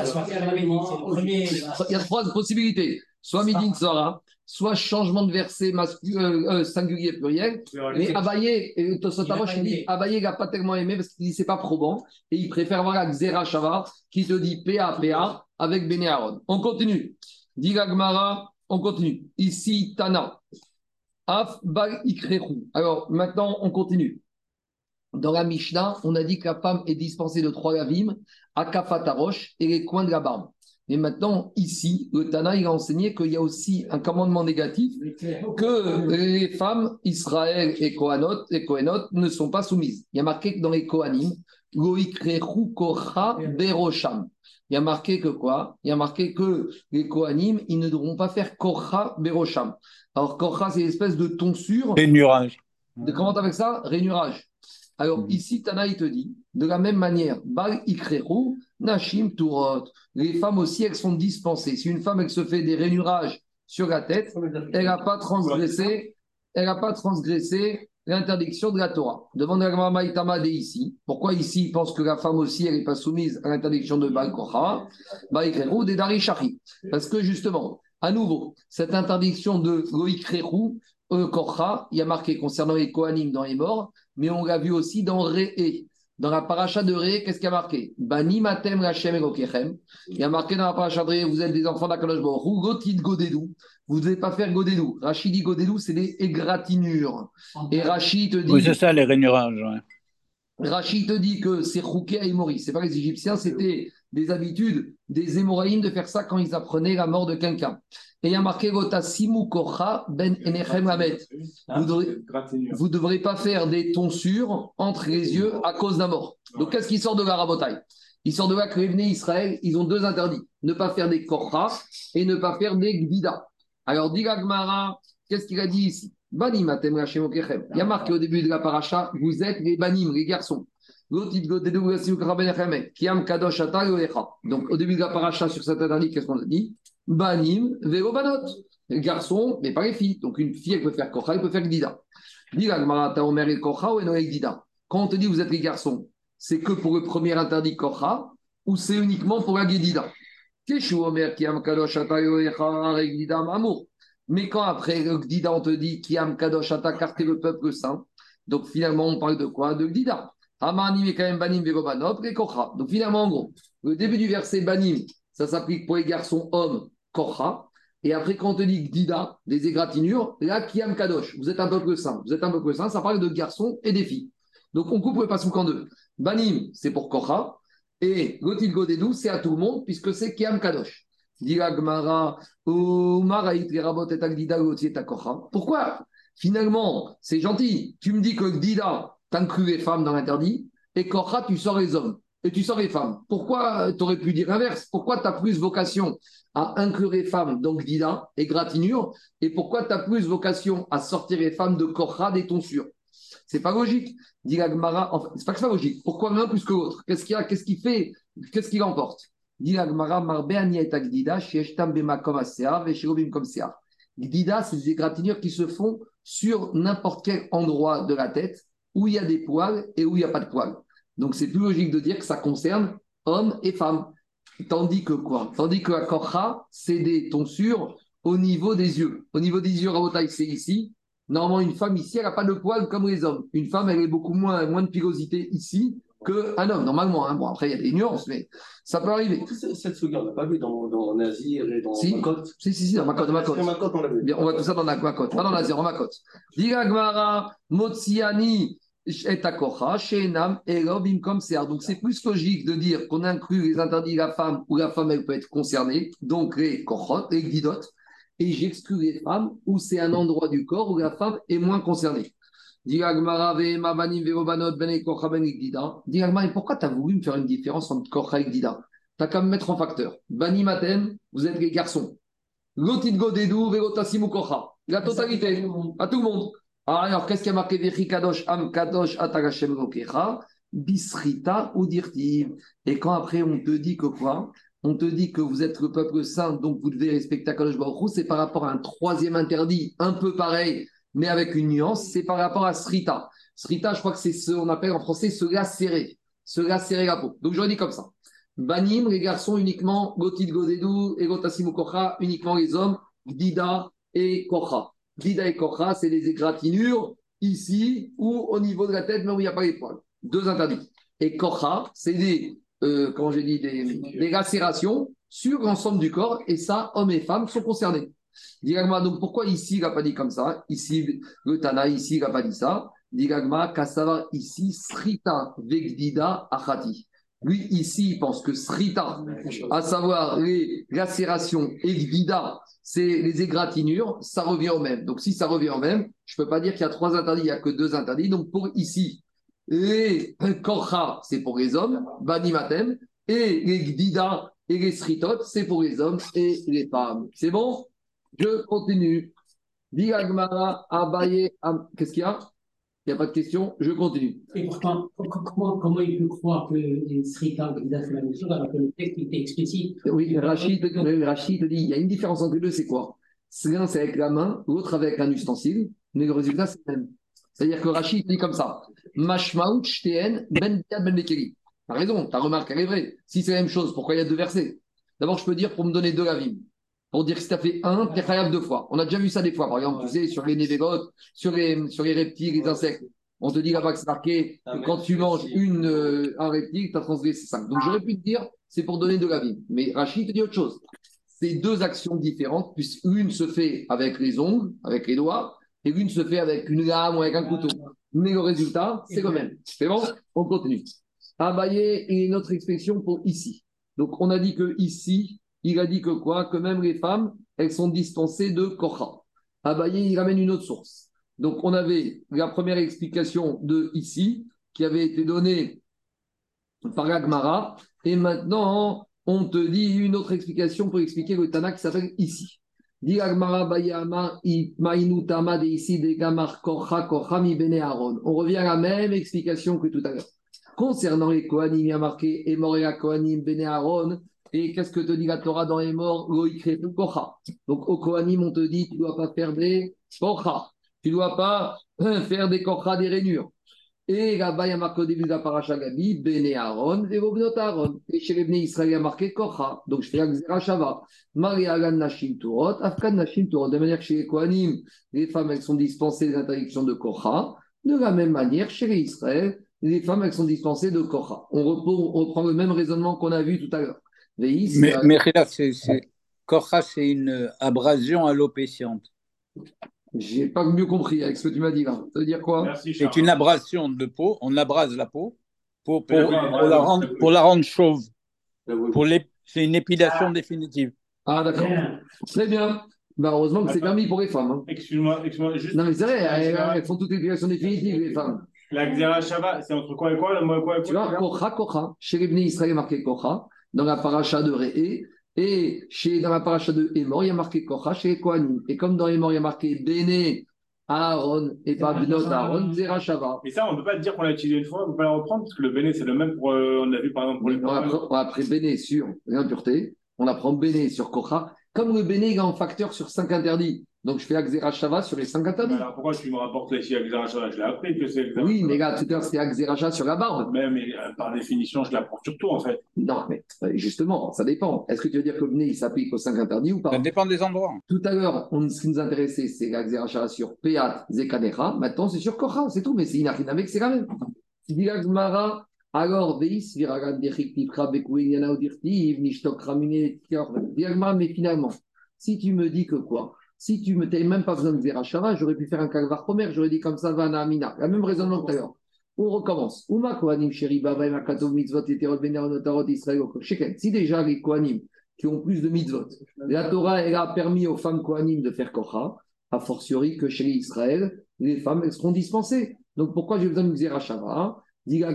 Il y a trois possibilités. Soit Midin Tzarat, soit changement de verset euh, euh, singulier pluriel, Mais Abaye, et Tosot Il a Arosh, pas il dit. Abaye, il n'a pas tellement aimé parce qu'il dit c'est pas probant et il préfère voir la Xera Shava qui te dit PA, PA avec Bene Aaron. On continue. Dit la Gemara, on continue. Ici, Tana. Af. Alors maintenant, on continue. Dans la Mishnah, on a dit que la femme est dispensée de trois lavim, Akafatarosh et les coins de la barbe. Mais maintenant, ici, le Tana, il a enseigné qu'il y a aussi un commandement négatif que les femmes Israël et Kohanot, et Kohenot ne sont pas soumises. Il y a marqué que dans les Kohanim, Berosham. Il y a marqué que quoi? Il y a marqué que les Kohanim, ils ne devront pas faire Kocha Berosham. Alors, Kocha, c'est une espèce de tonsure. De, comment avec ça? Rainurage. Alors, Mhm. ici, Tana, il te dit, de la même manière, Bal Ikrechu, Nashim Turot. Les femmes aussi, elles sont dispensées. Si une femme, elle se fait des rainurages sur la tête, elle n'a pas transgressé, elle n'a pas transgressé l'interdiction de la Torah. Demande à Gamama Itama ici. Pourquoi ici il pense que la femme aussi, elle n'est pas soumise à l'interdiction de Baal Kocha, Baal Krerou, des Dari Parce que justement, à nouveau, cette interdiction de Loïc Krerou, euh, Kocha, il y a marqué concernant les Kohanim dans les morts, mais on l'a vu aussi dans Réé. Dans la paracha de Ré, qu'est-ce qu'il y a marqué? Lachem Elokechem. Il y a marqué dans la paracha de Ré, vous êtes des enfants Hu, Gotit Godedou. Vous ne devez pas faire Godedou. Rachid dit Godedou, c'est des égratignures. Et Rachid te dit, Oui, c'est ça, les rainurages. ouais. Rachid te dit que c'est Rouké à Imoris. C'est pas les Égyptiens, c'était des habitudes des Hémorraïm de faire ça quand ils apprenaient la mort de quelqu'un. Et il y a marqué Gota Simu Kocha Ben Enechem Lamet. Vous ne devrez pas faire des tonsures entre les yeux à cause d'un mort. Donc, qu'est-ce qui sort de la rabotaille? Il sort de là que les Israël, ils ont deux interdits. Ne pas faire des korcha et ne pas faire des gvida. Alors, dit la Gemara, qu'est-ce qu'il a dit ici? Banim. Il y a marqué au début de la paracha, vous êtes les banim, les garçons. Donc, au début de la paracha, sur cet interdit, qu'est-ce qu'on a dit? Banim velo banot. Les garçons, mais pas les filles. Donc, une fille, elle peut faire korcha, elle peut faire gvida. Dis la Gemara, t'as omer el kocha ou enoek dida. Quand on te dit vous êtes les garçons, c'est que pour le premier interdit kocha ou c'est uniquement pour la mamour. Mais quand après le Gdida, on te dit Kiam Kadosh Ata, car le peuple saint, donc finalement, on parle de quoi? De Gdida. Hamani Mekaim Banim Vegobanot, et Kocha. Donc finalement, en gros, le début du verset Banim, ça s'applique pour les garçons hommes, Kocha. Et après, quand on te dit Gdida, des égratignures, là, Kiam Kadosh, vous êtes un peuple saint. Vous êtes un peuple saint, ça parle de garçons et des filles. Donc on coupe le pasouk en deux. Banim, c'est pour Kocha. Et Gotil Godedou, c'est à tout le monde, puisque c'est Kiam Kadosh. Pourquoi Finalement, c'est gentil. Tu me dis que Gdida, t'inclus les femmes dans l'interdit, et Korcha, tu sors les hommes, et tu sors les femmes. Pourquoi tu aurais pu dire l'inverse? Pourquoi tu as plus vocation à inclure les femmes dans Gdida et gratinure, et pourquoi tu as plus vocation à sortir les femmes de Korcha des tonsures C'est pas logique. Dit la Gemara, enfin, c'est pas que c'est pas logique. Pourquoi l'un plus que l'autre? Qu'est-ce qu'il y a? Qu'est-ce qu'il fait? Qu'est-ce qu'il emporte Dit la Gemara, Marbe Gdida. Gdida, c'est des égratignures qui se font sur n'importe quel endroit de la tête où il y a des poils et où il n'y a pas de poils. Donc c'est plus logique de dire que ça concerne hommes et femmes. Tandis que quoi? Tandis que la korcha, c'est des tonsures au niveau des yeux. Au niveau des yeux, Rabotai, c'est ici. Normalement, une femme ici, elle n'a pas de poils comme les hommes. Une femme, elle est beaucoup moins, moins de pilosité ici qu'un homme, normalement. hein. Bon, après, il y a des nuances, mais ça peut arriver. Cette souga, on l'a pas vu dans, dans Nazir et dans Si. Makot. Si, si, si, dans dans Makot, on l'a vu. Bien, on voit tout ça dans la Makot, pas dans la zéro Makot. Diga Gmara, Motsiani, Donc c'est plus logique de dire qu'on inclut les interdits de la femme où la femme peut être concernée, donc les Kochot, les Gdidot, et j'exclus les femmes où c'est un endroit du corps où la femme est moins concernée. Et pourquoi tu as voulu me faire une différence entre Kocha et Gdida? Tu as qu'à me mettre en facteur. Bani Maten, vous êtes les garçons. La totalité, à tout le monde. Alors, qu'est-ce qui a marqué Vechi Kadosh, Am Kadosh, Atagashem Rokecha, Bisrita ou Et quand après on te dit que quoi? On te dit que vous êtes le peuple saint, donc vous devez respecter Kadosh Baruch c'est par rapport à un troisième interdit, un peu pareil, mais avec une nuance, c'est par rapport à Srita. Srita, je crois que c'est ce qu'on appelle en français se lacérer, se lacérer la peau. Donc, j'aurais dit comme ça. Banim, les garçons uniquement, Gotit Godedou et Gotasim Kocha, uniquement les hommes, Dida et Kocha. Dida et Kocha, c'est les égratignures ici ou au niveau de la tête, mais où il n'y a pas les poils. Deux interdits. Et Kocha, c'est des, euh, comment j'ai dit, des, des lacérations sur l'ensemble du corps, et ça, hommes et femmes sont concernés. Diragma, donc pourquoi ici il n'a pas dit comme ça? Ici, le Tana, ici il n'a pas dit ça. Diragma, Kassava, ici, Srita, Vegdida, Achati. Lui, ici, il pense que Srita, à savoir les lacérations, et Gdida, c'est les égratignures, ça revient au même. Donc si ça revient au même, je ne peux pas dire qu'il y a trois interdits, il n'y a que deux interdits. Donc pour ici, les Korcha, c'est pour les hommes, Banimatem, et les Gdida et les Sritot, c'est pour les hommes et les femmes. C'est bon? Je continue. Abaye, qu'est-ce qu'il y a? Il n'y a pas de question, je continue. Et pourtant, co- co- comment, comment il peut croire que ou Gdida, c'est la même chose alors que le texte était explicite? Oui, Rachid, Rachid dit, il y a une différence entre les deux, c'est quoi? L'un, c'est avec la main, l'autre avec un ustensile, mais le résultat, c'est le même. C'est-à-dire que Rachid dit comme ça, Mashmaout, Shteen, Ben Ben Bekeli. T'as raison, ta remarque, elle est vraie. Si c'est la même chose, pourquoi il y a deux versets? D'abord, je peux dire pour me donner deux lavim. Pour dire que si tu as fait un, tu es khayab deux fois. On a déjà vu ça des fois. Par exemple, tu sais, sur les névégotes, sur les, sur les reptiles, les insectes. On te dit là-bas que c'est marqué que quand tu manges une, euh, un reptile, tu as transgressé cinq. Donc j'aurais pu te dire, c'est pour donner de la vie. Mais Rachid te dit autre chose. C'est deux actions différentes, puisque l'une se fait avec les ongles, avec les doigts, et l'une se fait avec une lame ou avec un couteau. Mais le résultat, c'est le même. C'est bon? On continue. Abaye et une autre expression pour ici. Donc on a dit que ici, il a dit que quoi? Que même les femmes, elles sont dispensées de kocha. Abaye, il ramène une autre source. Donc on avait la première explication de ici, qui avait été donnée par l'Agmara, et maintenant on te dit une autre explication pour expliquer le Tana qui s'appelle ici. Agmara. On revient à la même explication que tout à l'heure. Concernant les Kohanim, il y a marqué Emoria Kohanim Bene Aaron. Et qu'est-ce que te dit la Torah dans les morts? Donc au Kohanim, on te dit tu ne dois pas faire des Kocha. Tu ne dois pas hein, faire des Kocha, des rainures. Et là-bas, il y a marqué au début de la paracha Gabi, Bene Aaron, et Vobnot Aaron. Et chez les Bnei Israël, il y a marqué Kocha. Donc je fais la Shava. Maria Agan Nashim Turot, Afkan Nashim Turot. De manière que chez les Kohanim, les femmes, elles sont dispensées des interdictions de Kocha. De la même manière, chez les Israël, les femmes, elles sont dispensées de Kocha. On reprend le même raisonnement qu'on a vu tout à l'heure. Mais, mais c'est, c'est- Korcha, c'est une abrasion alopéciente. J'ai pas mieux compris avec ce que tu m'as dit là. Ça veut dire quoi? Merci, C'est une abrasion de peau, on abrase la peau pour, pour, Oui, pour oui, la, oui, rendre, oui. pour la rendre chauve. Oui. Pour l'ép- c'est une épilation définitive. Ah, d'accord. Très bien. Bah, heureusement que c'est permis pour les femmes. hein. Excuse-moi, excuse-moi, juste. Non, mais c'est vrai, La elles, font toutes les déclarations définitives, les femmes. La Xéra Shabbat, c'est entre quoi et quoi mot quoi et Tu quoi vois, Kocha, Kocha. Chez les Israël, marqué Kocha, dans la paracha de Réé. Et chez, dans la paracha de Hémor, il y a marqué Kocha chez Kohanim. Et comme dans Hémor, il y a marqué Béné, Aaron, et pas Benot Aaron, Zera Shava. Mais ça, on ne peut pas dire qu'on l'a utilisé une fois, on ne peut pas la reprendre, parce que le béné, c'est le même pour. euh, on a vu par exemple pour les On on apprend Béné sur l'impureté, on apprend Béné sur Kocha. Comme le Béné il est en facteur sur cinq interdits, Donc je fais Akzerashava sur les cinq interdits. Alors pourquoi tu me rapportes ici Akzerashava Je l'ai appris que c'est Oui, mais là, tout à l'heure, c'était Akzerashava sur la barbe. Mais, mais euh, par définition, je l'apporte sur tout en fait. Non, mais euh, justement, ça dépend. Est-ce que tu veux dire que le il s'applique aux cinq interdits ou pas? Ça dépend des endroits. Tout à l'heure, on- ce qui nous intéressait, c'est l'Akzerashava sur Peat, Zekanecha. Maintenant, c'est sur Kocha, c'est tout. Mais c'est Inachinamek, c'est la même. Dit la Gemara, alors, Veis, Viragan, Dechik, Bekouin, Yana, Odirtiv, Nishtok, Tior. Mais finalement, si tu me dis que quoi? Si tu me t'avais même pas besoin de Zerachava, j'aurais pu faire un calvar première, j'aurais dit comme ça, Vana, Amina. La même raisonnement que tout à l'heure. On recommence. Si déjà les Kohanim qui ont plus de mitzvot, la Torah, a permis aux femmes Kohanim de faire Kocha, a fortiori que chez Israël, les femmes, seront dispensées. Donc pourquoi j'ai besoin de Xerashava. Si je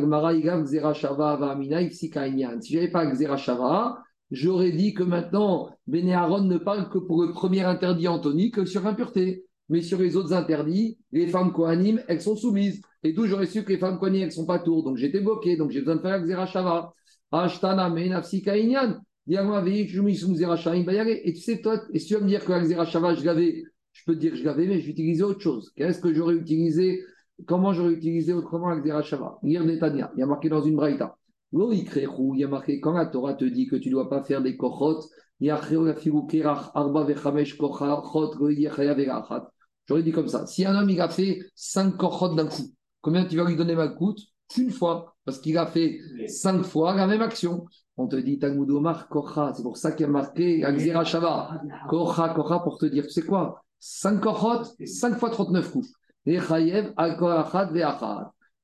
n'avais pas Xerashava, j'aurais dit que maintenant, Béné Aaron ne parle que pour le premier interdit Anthony que sur l'impureté. Mais sur les autres interdits, les femmes Kohanim, elles sont soumises. Et d'où j'aurais su que les femmes Kohanim, elles ne sont pas tours. Donc j'étais bloqué. Donc j'ai besoin de faire Xerashava. Ashtana, Menafsika, Inyan. Dis-moi, Veik, je me suis Xerashava, Bayare. Et tu sais, toi, et si tu vas me dire que Xerashava, je l'avais, je peux te dire que je l'avais, mais utiliser autre chose. Qu'est-ce que j'aurais utilisé Comment j'aurais utilisé autrement Xerashava Lire Netanya. Il y a marqué dans une braïta. Il y a marqué quand la Torah te dit que tu ne dois pas faire des kochot, J'aurais dit comme ça. Si un homme il a fait 5 kochot d'un coup, combien tu vas lui donner ma coûte Une fois, parce qu'il a fait 5 fois la même action. On te dit c'est pour ça qu'il y a marqué Shava. Kocha, kocha, pour te dire, tu sais quoi? 5 kochot, 5 fois 39 coups.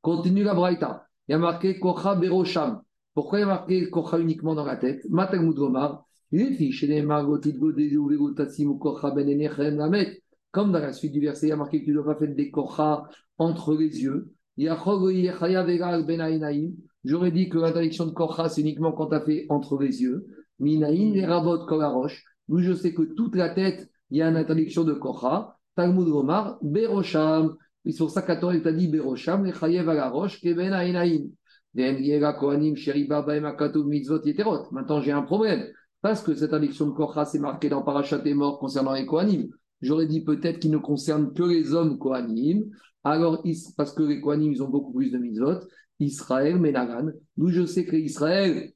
Continue la braïta. Il y a marqué kocha berosham. Pourquoi il y a marqué kocha uniquement dans la tête? Matalmud Omar. Les filles, chez les margotit godé ou ou kocha ben enechem lamet. Comme dans la suite du verset, il y a marqué que tu ne dois pas faire des kocha entre les yeux. J'aurais dit que l'interdiction de kocha, c'est uniquement quand tu as fait entre les yeux. Minaïn, les rabot, kolarosh. Nous, je sais que toute la tête, il y a une interdiction de kocha. Talmud Omar, berosham. C'est pour ça qu'Ator t'a dit berosham, à la roche, keben aïnaïn. Maintenant, j'ai un problème. Parce que cette interdiction de kocha, c'est marqué dans Parashat et mort concernant les Kohanim. J'aurais dit peut-être qu'il ne concerne que les hommes Kohanim. Alors, parce que les Kohanim, ils ont beaucoup plus de mitzvot. Israël, Menagan. D'où je sais que Israël,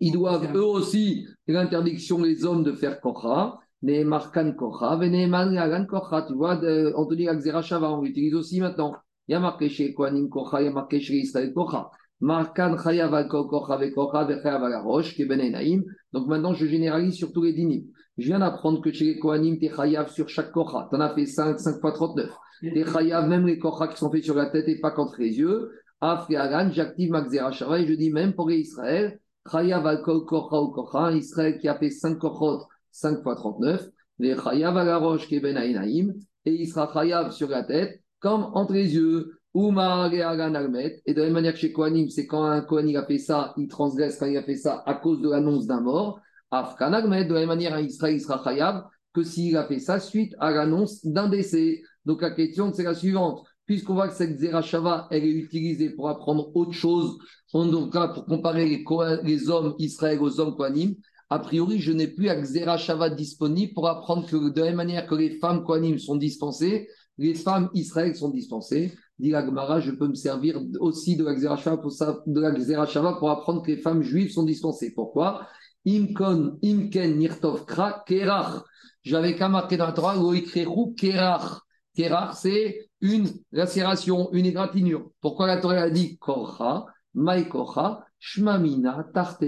ils doivent eux aussi l'interdiction, les hommes, de faire Kocha. Neemarkan Kocha, Veneeman Lagan Kocha. Tu vois, Akzera Shava, on l'utilise aussi maintenant. Il y a marqué chez Kohanim Kocha, il y a marqué chez Israël Kocha. Markan Chayav al Kocha, avec Kocha, avec Chayav al Roche, qui est Ben Enaim. Donc maintenant, je généralise sur tous les dinim. Je viens d'apprendre que chez les Kohanim, tu es Chayav sur chaque Kocha. Tu en as fait 5, 5 fois 39. Tu es Chayav, même les Kocha qui sont faits sur la tête et pas contre les yeux. Afriagan, j'active Maxera Shava et je dis même pour Israël, Chayav al Kocha ou Kocha, Israël qui a fait 5 Kochot, 5 fois 39. Les Chayav al Roche, qui est Ben Enaim. Et il sera Chayav sur la tête, comme entre les yeux. Uma et de la même manière que chez Kohanim, c'est quand un Kohanim a fait ça, il transgresse quand il a fait ça à cause de l'annonce d'un mort. Afkan de la même manière, un Israël il sera chayav que s'il a fait ça suite à l'annonce d'un décès. Donc la question, c'est la suivante. Puisqu'on voit que cette Zerachava, elle est utilisée pour apprendre autre chose, donc là, pour comparer les hommes Israël aux hommes Kohanim, a priori, je n'ai plus à Zerachava disponible pour apprendre que de la même manière que les femmes Kohanim sont dispensées, les femmes Israël sont dispensées. Dit Gemara, je peux me servir aussi de la Xerashava pour, pour apprendre que les femmes juives sont dispensées. Pourquoi? Imkon, Imken, Nirtov, Kra, Kerach. J'avais qu'à marquer dans la Torah, Loikrechu, Kerach. Kerach, c'est une lacération, une égratignure. Pourquoi la Torah a dit Korcha, Maïkocha, Shmamina, Tarte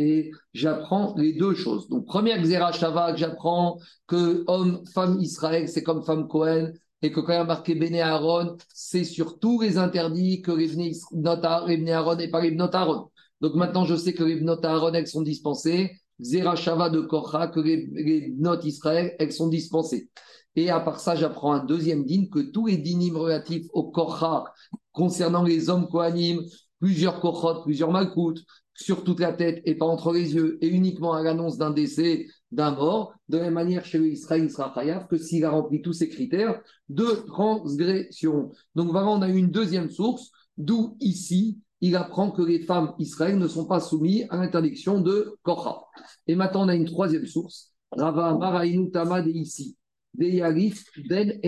J'apprends les deux choses. Donc, première Xerashava que j'apprends que homme, femme Israël, c'est comme femme Cohen et que quand il y a marqué Béné Aaron, c'est sur tous les interdits que les Aaron et pas les Aaron. Donc maintenant, je sais que les Aaron, elles sont dispensées. Zera Shava de Korcha, que les, Bnot Israël, elles sont dispensées. Et à part ça, j'apprends un deuxième din, que tous les dinim relatifs au Korcha, concernant les hommes Kohanim, plusieurs Korchot, plusieurs Malkout, sur toute la tête et pas entre les yeux, et uniquement à l'annonce d'un décès, d'un mort, de la même manière chez Israël, il sera chayav que s'il a rempli tous ces critères de transgression. Donc voilà, on a une deuxième source, d'où ici, il apprend que les femmes Israël ne sont pas soumises à l'interdiction de Korcha. Et maintenant, on a une troisième source, Rava Maraïnu Tamad et ici. Deyarif Ben.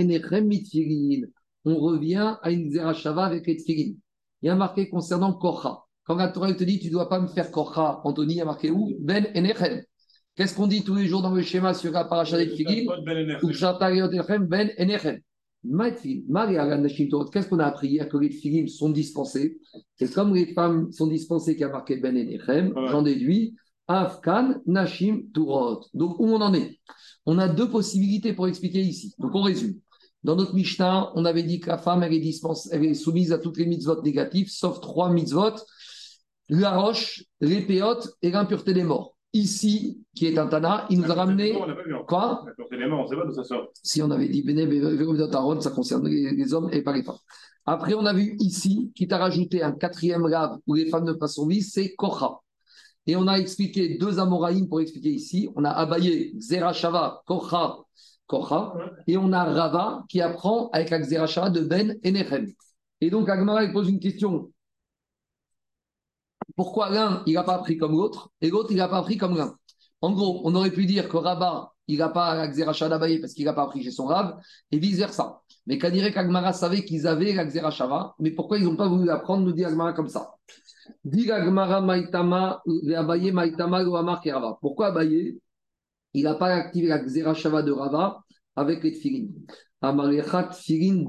On revient à une Zerachava avec les. Il y a marqué concernant Kocha. Quand la Torah te dit, tu ne dois pas me faire Kocha, Anthony, il y a marqué où? Ben Enechem. Qu'est-ce qu'on dit tous les jours dans le schéma sur la paracha des Tfirin Ben Enechem. Qu'est-ce qu'on a appris hier que les films sont dispensés? C'est comme les femmes sont dispensées qui a marqué Ben Enechem, j'en déduis Afkan, Nashim, Turot. Donc où on en est? On a deux possibilités pour expliquer ici. Donc on résume. Dans notre Mishnah, on avait dit que la femme, elle est, dispense, elle est soumise à toutes les mitzvot négatives, sauf trois mitzvot la roche, les péotes et l'impureté des morts ici, qui est un Tana, il nous a ramené. Quoi on sait pas d'où ça sort. Si on avait dit Bene ça concerne les, hommes et pas les femmes. Après, on a vu ici, qui t'a rajouté un quatrième lave où les femmes ne passent son vie, c'est Kocha. Et on a expliqué deux Amoraïm pour expliquer ici. On a Abaye, Zerachava, Kocha, Kocha. Et on a Rava qui apprend avec la de Ben et Nechem. Et donc, Agmara pose une question pourquoi l'un, il n'a pas appris comme l'autre, et l'autre, il n'a pas appris comme l'un? En gros, on aurait pu dire que Rabat, il n'a pas l'Axeracha d'Abaye parce qu'il n'a pas appris chez son Rav, et vice-versa. Mais Kadire Kagmara savait qu'ils avaient l'Axerachava, mais pourquoi ils n'ont pas voulu apprendre, nous dit Agmara comme ça? Dit Agmara Maitama, Abaye Maitama. Pourquoi Abaye Il n'a pas activé l'Axerachava de Rava avec les Tfilin. Tfilin.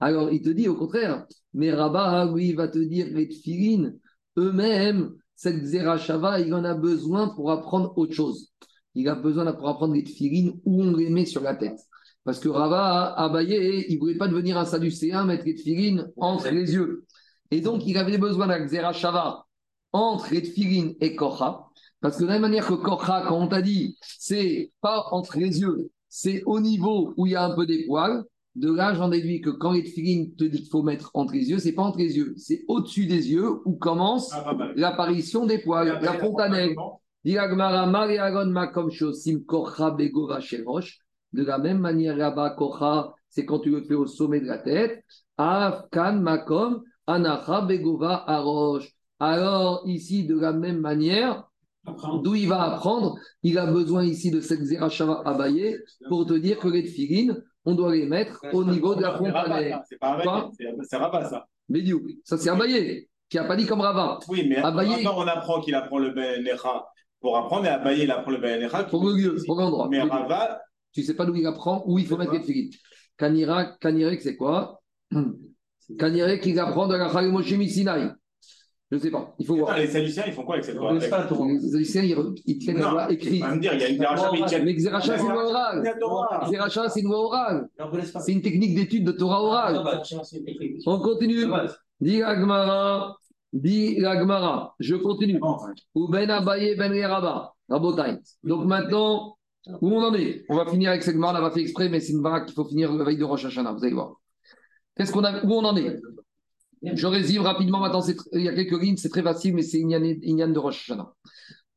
Alors, il te dit au contraire, mais Rabat, lui, va te dire les tfilines, eux-mêmes, cette Xerashava, il en a besoin pour apprendre autre chose. Il a besoin pour apprendre les tfilines où on les met sur la tête. Parce que Rava, Abaye, il ne voulait pas devenir un saducéen, mettre les tfilines entre les yeux. Et donc, il avait besoin d'un Xerashava entre les tfilines et Kocha. Parce que de la même manière que Kocha, quand on t'a dit, c'est pas entre les yeux, c'est au niveau où il y a un peu des poils. De là, j'en déduis que quand les te dit qu'il faut mettre entre les yeux, c'est pas entre les yeux, c'est au-dessus des yeux où commence ah, l'apparition des poils, la fontanelle. De la même manière, là-bas, Kocha, c'est quand tu le fais au sommet de la tête. Afkan Makom, Anacha Begova Arosh. Alors, ici, de la même manière, d'où il va apprendre, il a besoin ici de cette Zerachava Abaye pour te dire que les tfilines, on doit les mettre au niveau de la fontaine. C'est pas c'est Rabat ça. Mais ça c'est Abaye, qui n'a pas dit comme Rabat. Oui, mais Abaye... on apprend qu'il apprend le Benecha pour apprendre, et Abaye il apprend le Benecha. Pour le lieu, pour l'endroit. Mais Rabat. Tu ne sais pas d'où il apprend, où il faut mettre les filines. Kanira, Kanirek, c'est quoi? Kanirek, il apprend de la Chalimoshe Sinai. Je ne sais pas, il faut voir. les Saduciens, ils font quoi avec cette loi Les Saduciens, ils, tiennent la loi écrite. Me dire, il y a une Zeracha, mais ils tiennent. Mais Zeracha, c'est une loi orale. Zeracha, c'est une loi orale. C'est une technique d'étude de Torah orale. Bah, On continue. Dis Agmara, dis Agmara, je continue. Ou Ben Abaye Ben Yeraba, Rabotai. Donc maintenant, où on en est? On va finir avec cette Gemara, on l'a fait exprès, mais c'est une baraque qu'il faut finir la veille de Rosh Hashanah, vous allez voir. Qu'est-ce qu'on a, où on en est? Je résume rapidement maintenant, il y a quelques lignes, c'est très facile, mais c'est Inyan de Rosh Hashanah.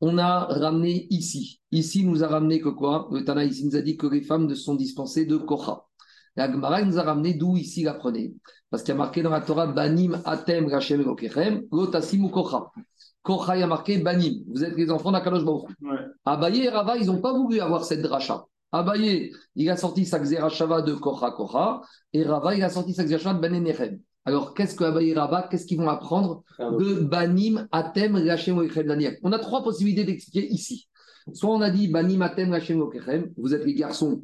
On a ramené ici. Ici, nous a ramené que quoi? Le Tana ici nous a dit que les femmes ne sont dispensées de Kocha. La Gemara nous a ramené d'où ici la prenait. Parce qu'il y a marqué dans la Torah Banim Atem Rachem Lokechem, Lotasim ou Kocha. Kocha, il y a marqué Banim. Vous êtes les enfants d'Akadosh Baruch. Ouais. Abaye et Rava, ils n'ont pas voulu avoir cette dracha. Abaye, il a sorti sa Xerashava de Kocha Kocha, et Rava, il a sorti sa Xerashava de Benenechem. Alors, qu'est-ce que Abaye Rabat, qu'est-ce qu'ils vont apprendre de Banim, Atem, Lachem, On a trois possibilités d'expliquer ici. Soit on a dit Banim, Atem, Lachem, vous êtes les garçons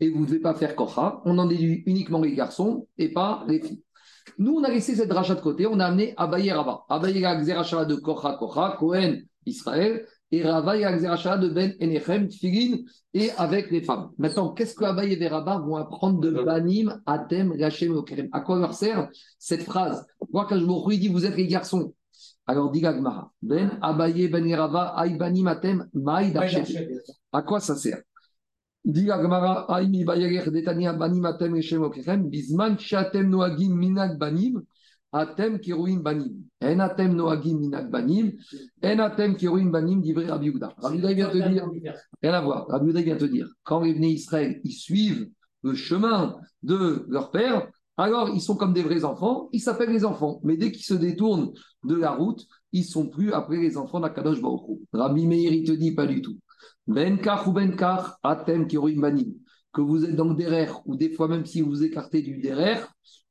et vous ne devez pas faire Kocha. On en déduit uniquement les garçons et pas les filles. Nous, on a laissé cette rachat de côté, on a amené Abaye Rabat. Abaye Xerachat de Kocha, Kocha, Cohen, Israël, et Rava et de Ben Enechem, Tfilin, et avec les femmes. Maintenant, qu'est-ce que Abaye et Rabat vont apprendre de Banim, Atem, Gachem, Okerem À quoi leur sert cette phrase? Moi, quand je dit vous êtes les garçons. Alors, dit Gagmara, Ben Abaye, Ben Rava, Aï Banim, Atem, Maï, À quoi ça sert? Dit Gagmara, Aï Mi Bayer, Detania, Banim, Atem, Gachem, Okerem, Bisman, Chatem, Noagim, Minag, Banim, Atem kiruim banim. En atem noagim minak banim. En atem kiruim banim divrei Rabbi Yehuda. Rabbi vient te dire, rien à voir. Rabbi vient te dire, quand les venus Israël, ils suivent le chemin de leur père, alors ils sont comme des vrais enfants, ils s'appellent les enfants. Mais dès qu'ils se détournent de la route, ils sont plus après les enfants d'Akadosh Baruch Rabbi Meir, il te dit pas du tout. Ben kach ou ben kach, atem kiroim banim. Que vous êtes dans le derer, ou des fois même si vous vous écartez du derer,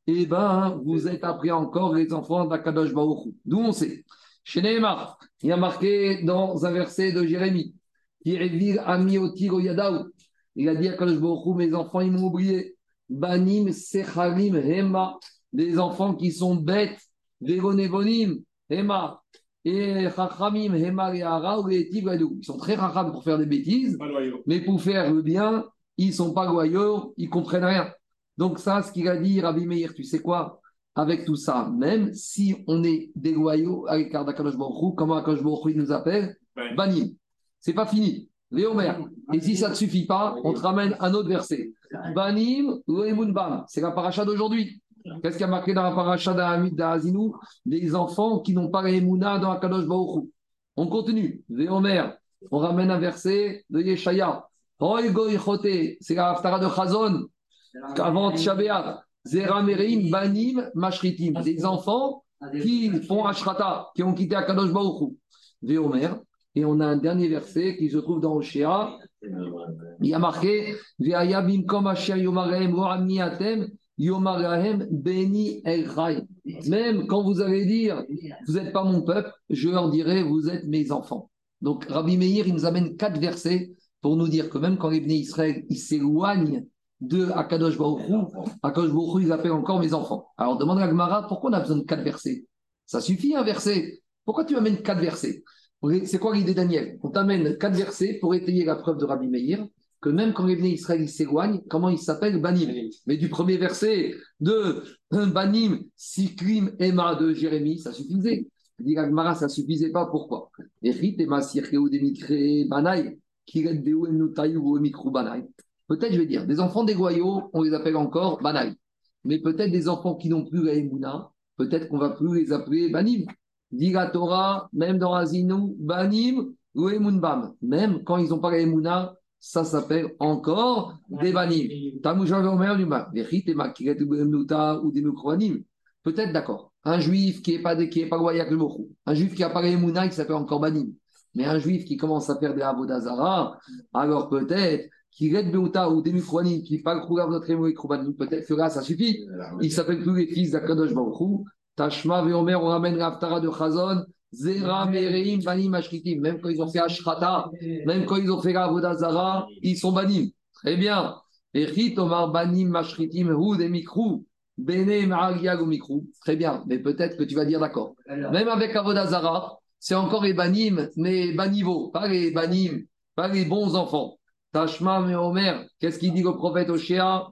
eh ben, vous êtes après encore les enfants d'Akadosh. D'où on sait. Chez il y a marqué dans un verset de Jérémie, Ami Yadaou. Il a dit à Kadosh mes enfants, ils m'ont oublié. Banim Secharim Hema, des enfants qui sont bêtes, Vegonevonim Hema, et Chachamim Hema et Ils sont très racham pour faire des bêtises, mais pour faire le bien, ils sont pas loyaux, ils comprennent rien. Donc ça, ce qu'il a dit Rabbi Meir, tu sais quoi? Avec tout ça, même si on est des loyaux à l'écart d'Akadosh Baruch comment Akadosh Baruch nous appelle? Banim. C'est pas fini. Léomer. Et si ça ne suffit pas, on te ramène un autre verset. Banim, Bam. C'est la paracha d'aujourd'hui. Qu'est-ce qu'il y a marqué dans la paracha d'Azinou Des enfants qui n'ont pas la Emouna dans Akadosh Baruch On continue. Léomer. On ramène un verset de Yeshaya. C'est la haftara de Chazon. Avant Shabbat. Zera Merim, Banim, Mashritim. Des enfants qui font Ashrata, qui ont quitté Akadosh Baruch Véomer. Et on a un dernier verset qui se trouve dans Oshéa. Il y a marqué Beni Même quand vous allez dire Vous n'êtes pas mon peuple, je leur dirai Vous êtes mes enfants. Donc Rabbi Meir, il nous amène quatre versets pour nous dire que même quand les Bnei Israël ils s'éloignent de Akadosh Baruch Akadosh Baruch ils appellent encore mes enfants. Alors demande à Gmara pourquoi on a besoin de quatre versets? Ça suffit un verset. Pourquoi tu amènes quatre versets? C'est quoi l'idée Daniel? On t'amène quatre versets pour étayer la preuve de Rabbi Meir, que même quand les Bnei Israël s'éloignent, comment il s'appelle? Banim. Mais du premier verset de Banim, Sikrim, Emma de Jérémie, ça suffisait. Dit Agmara, ça suffisait pas. Pourquoi? Peut-être, je vais dire, des enfants des goyaux, on les appelle encore Banaï. Mais peut-être des enfants qui n'ont plus la Emouna, peut-être qu'on va plus les appeler Banim. Dit la Torah, même dans Azinu, Banim ou Emunbam. Même quand ils n'ont pas la ça s'appelle encore des Banim. Peut-être d'accord. Un juif qui n'est pas, qui est pas loyal un juif qui n'a pas la Emuna, il s'appelle encore Banim. Mais un juif qui commence à faire des Avodazara, alors peut-être est Beuta ou des Mukroanim, qui parle de notre Banim, peut-être que là, ça suffit. Il s'appelle plus les fils d'Akadosh Baruch Tashma Veomer, on ramène l'Aftara de Chazon, Zera Mereim, Banim Ashkitim. Même quand ils ont fait Ashrata, même quand ils ont fait Zara, ils sont banim. Très bien. Echit Omar Banim Mashritim, Houd et Mikrou. Bene ou Mikrou. Très bien. Mais peut-être que tu vas dire d'accord. Même avec Zara, c'est encore les banim, mais banivo, pas les banim, pas les bons enfants. Tashma Meomer, qu'est-ce qu'il dit le prophète Oshéa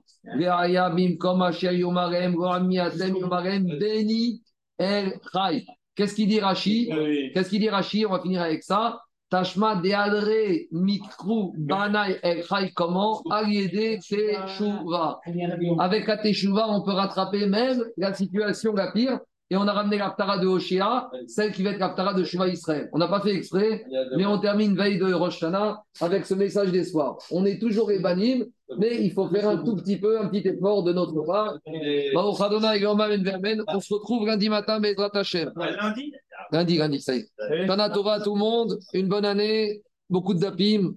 Qu'est-ce qu'il dit Rashi? Qu'est-ce qu'il dit Rashi? On va finir avec ça. Tashma deadre mikru banai el chai. Comment? Aliede teshuva. Avec la teshuva, on peut rattraper même la situation la pire. Et on a ramené l'Aftara de Hoshea, celle qui va être l'Aftara de Shua Israël. On n'a pas fait exprès, mais on termine veille de Rosh avec ce message d'espoir. On est toujours ébanim, mais il faut faire un tout petit peu, un petit effort de notre part. On se retrouve lundi matin, Bezrat Hashem. Lundi Lundi, lundi, ça y est. Torah à tout le monde, une bonne année, beaucoup de dapim.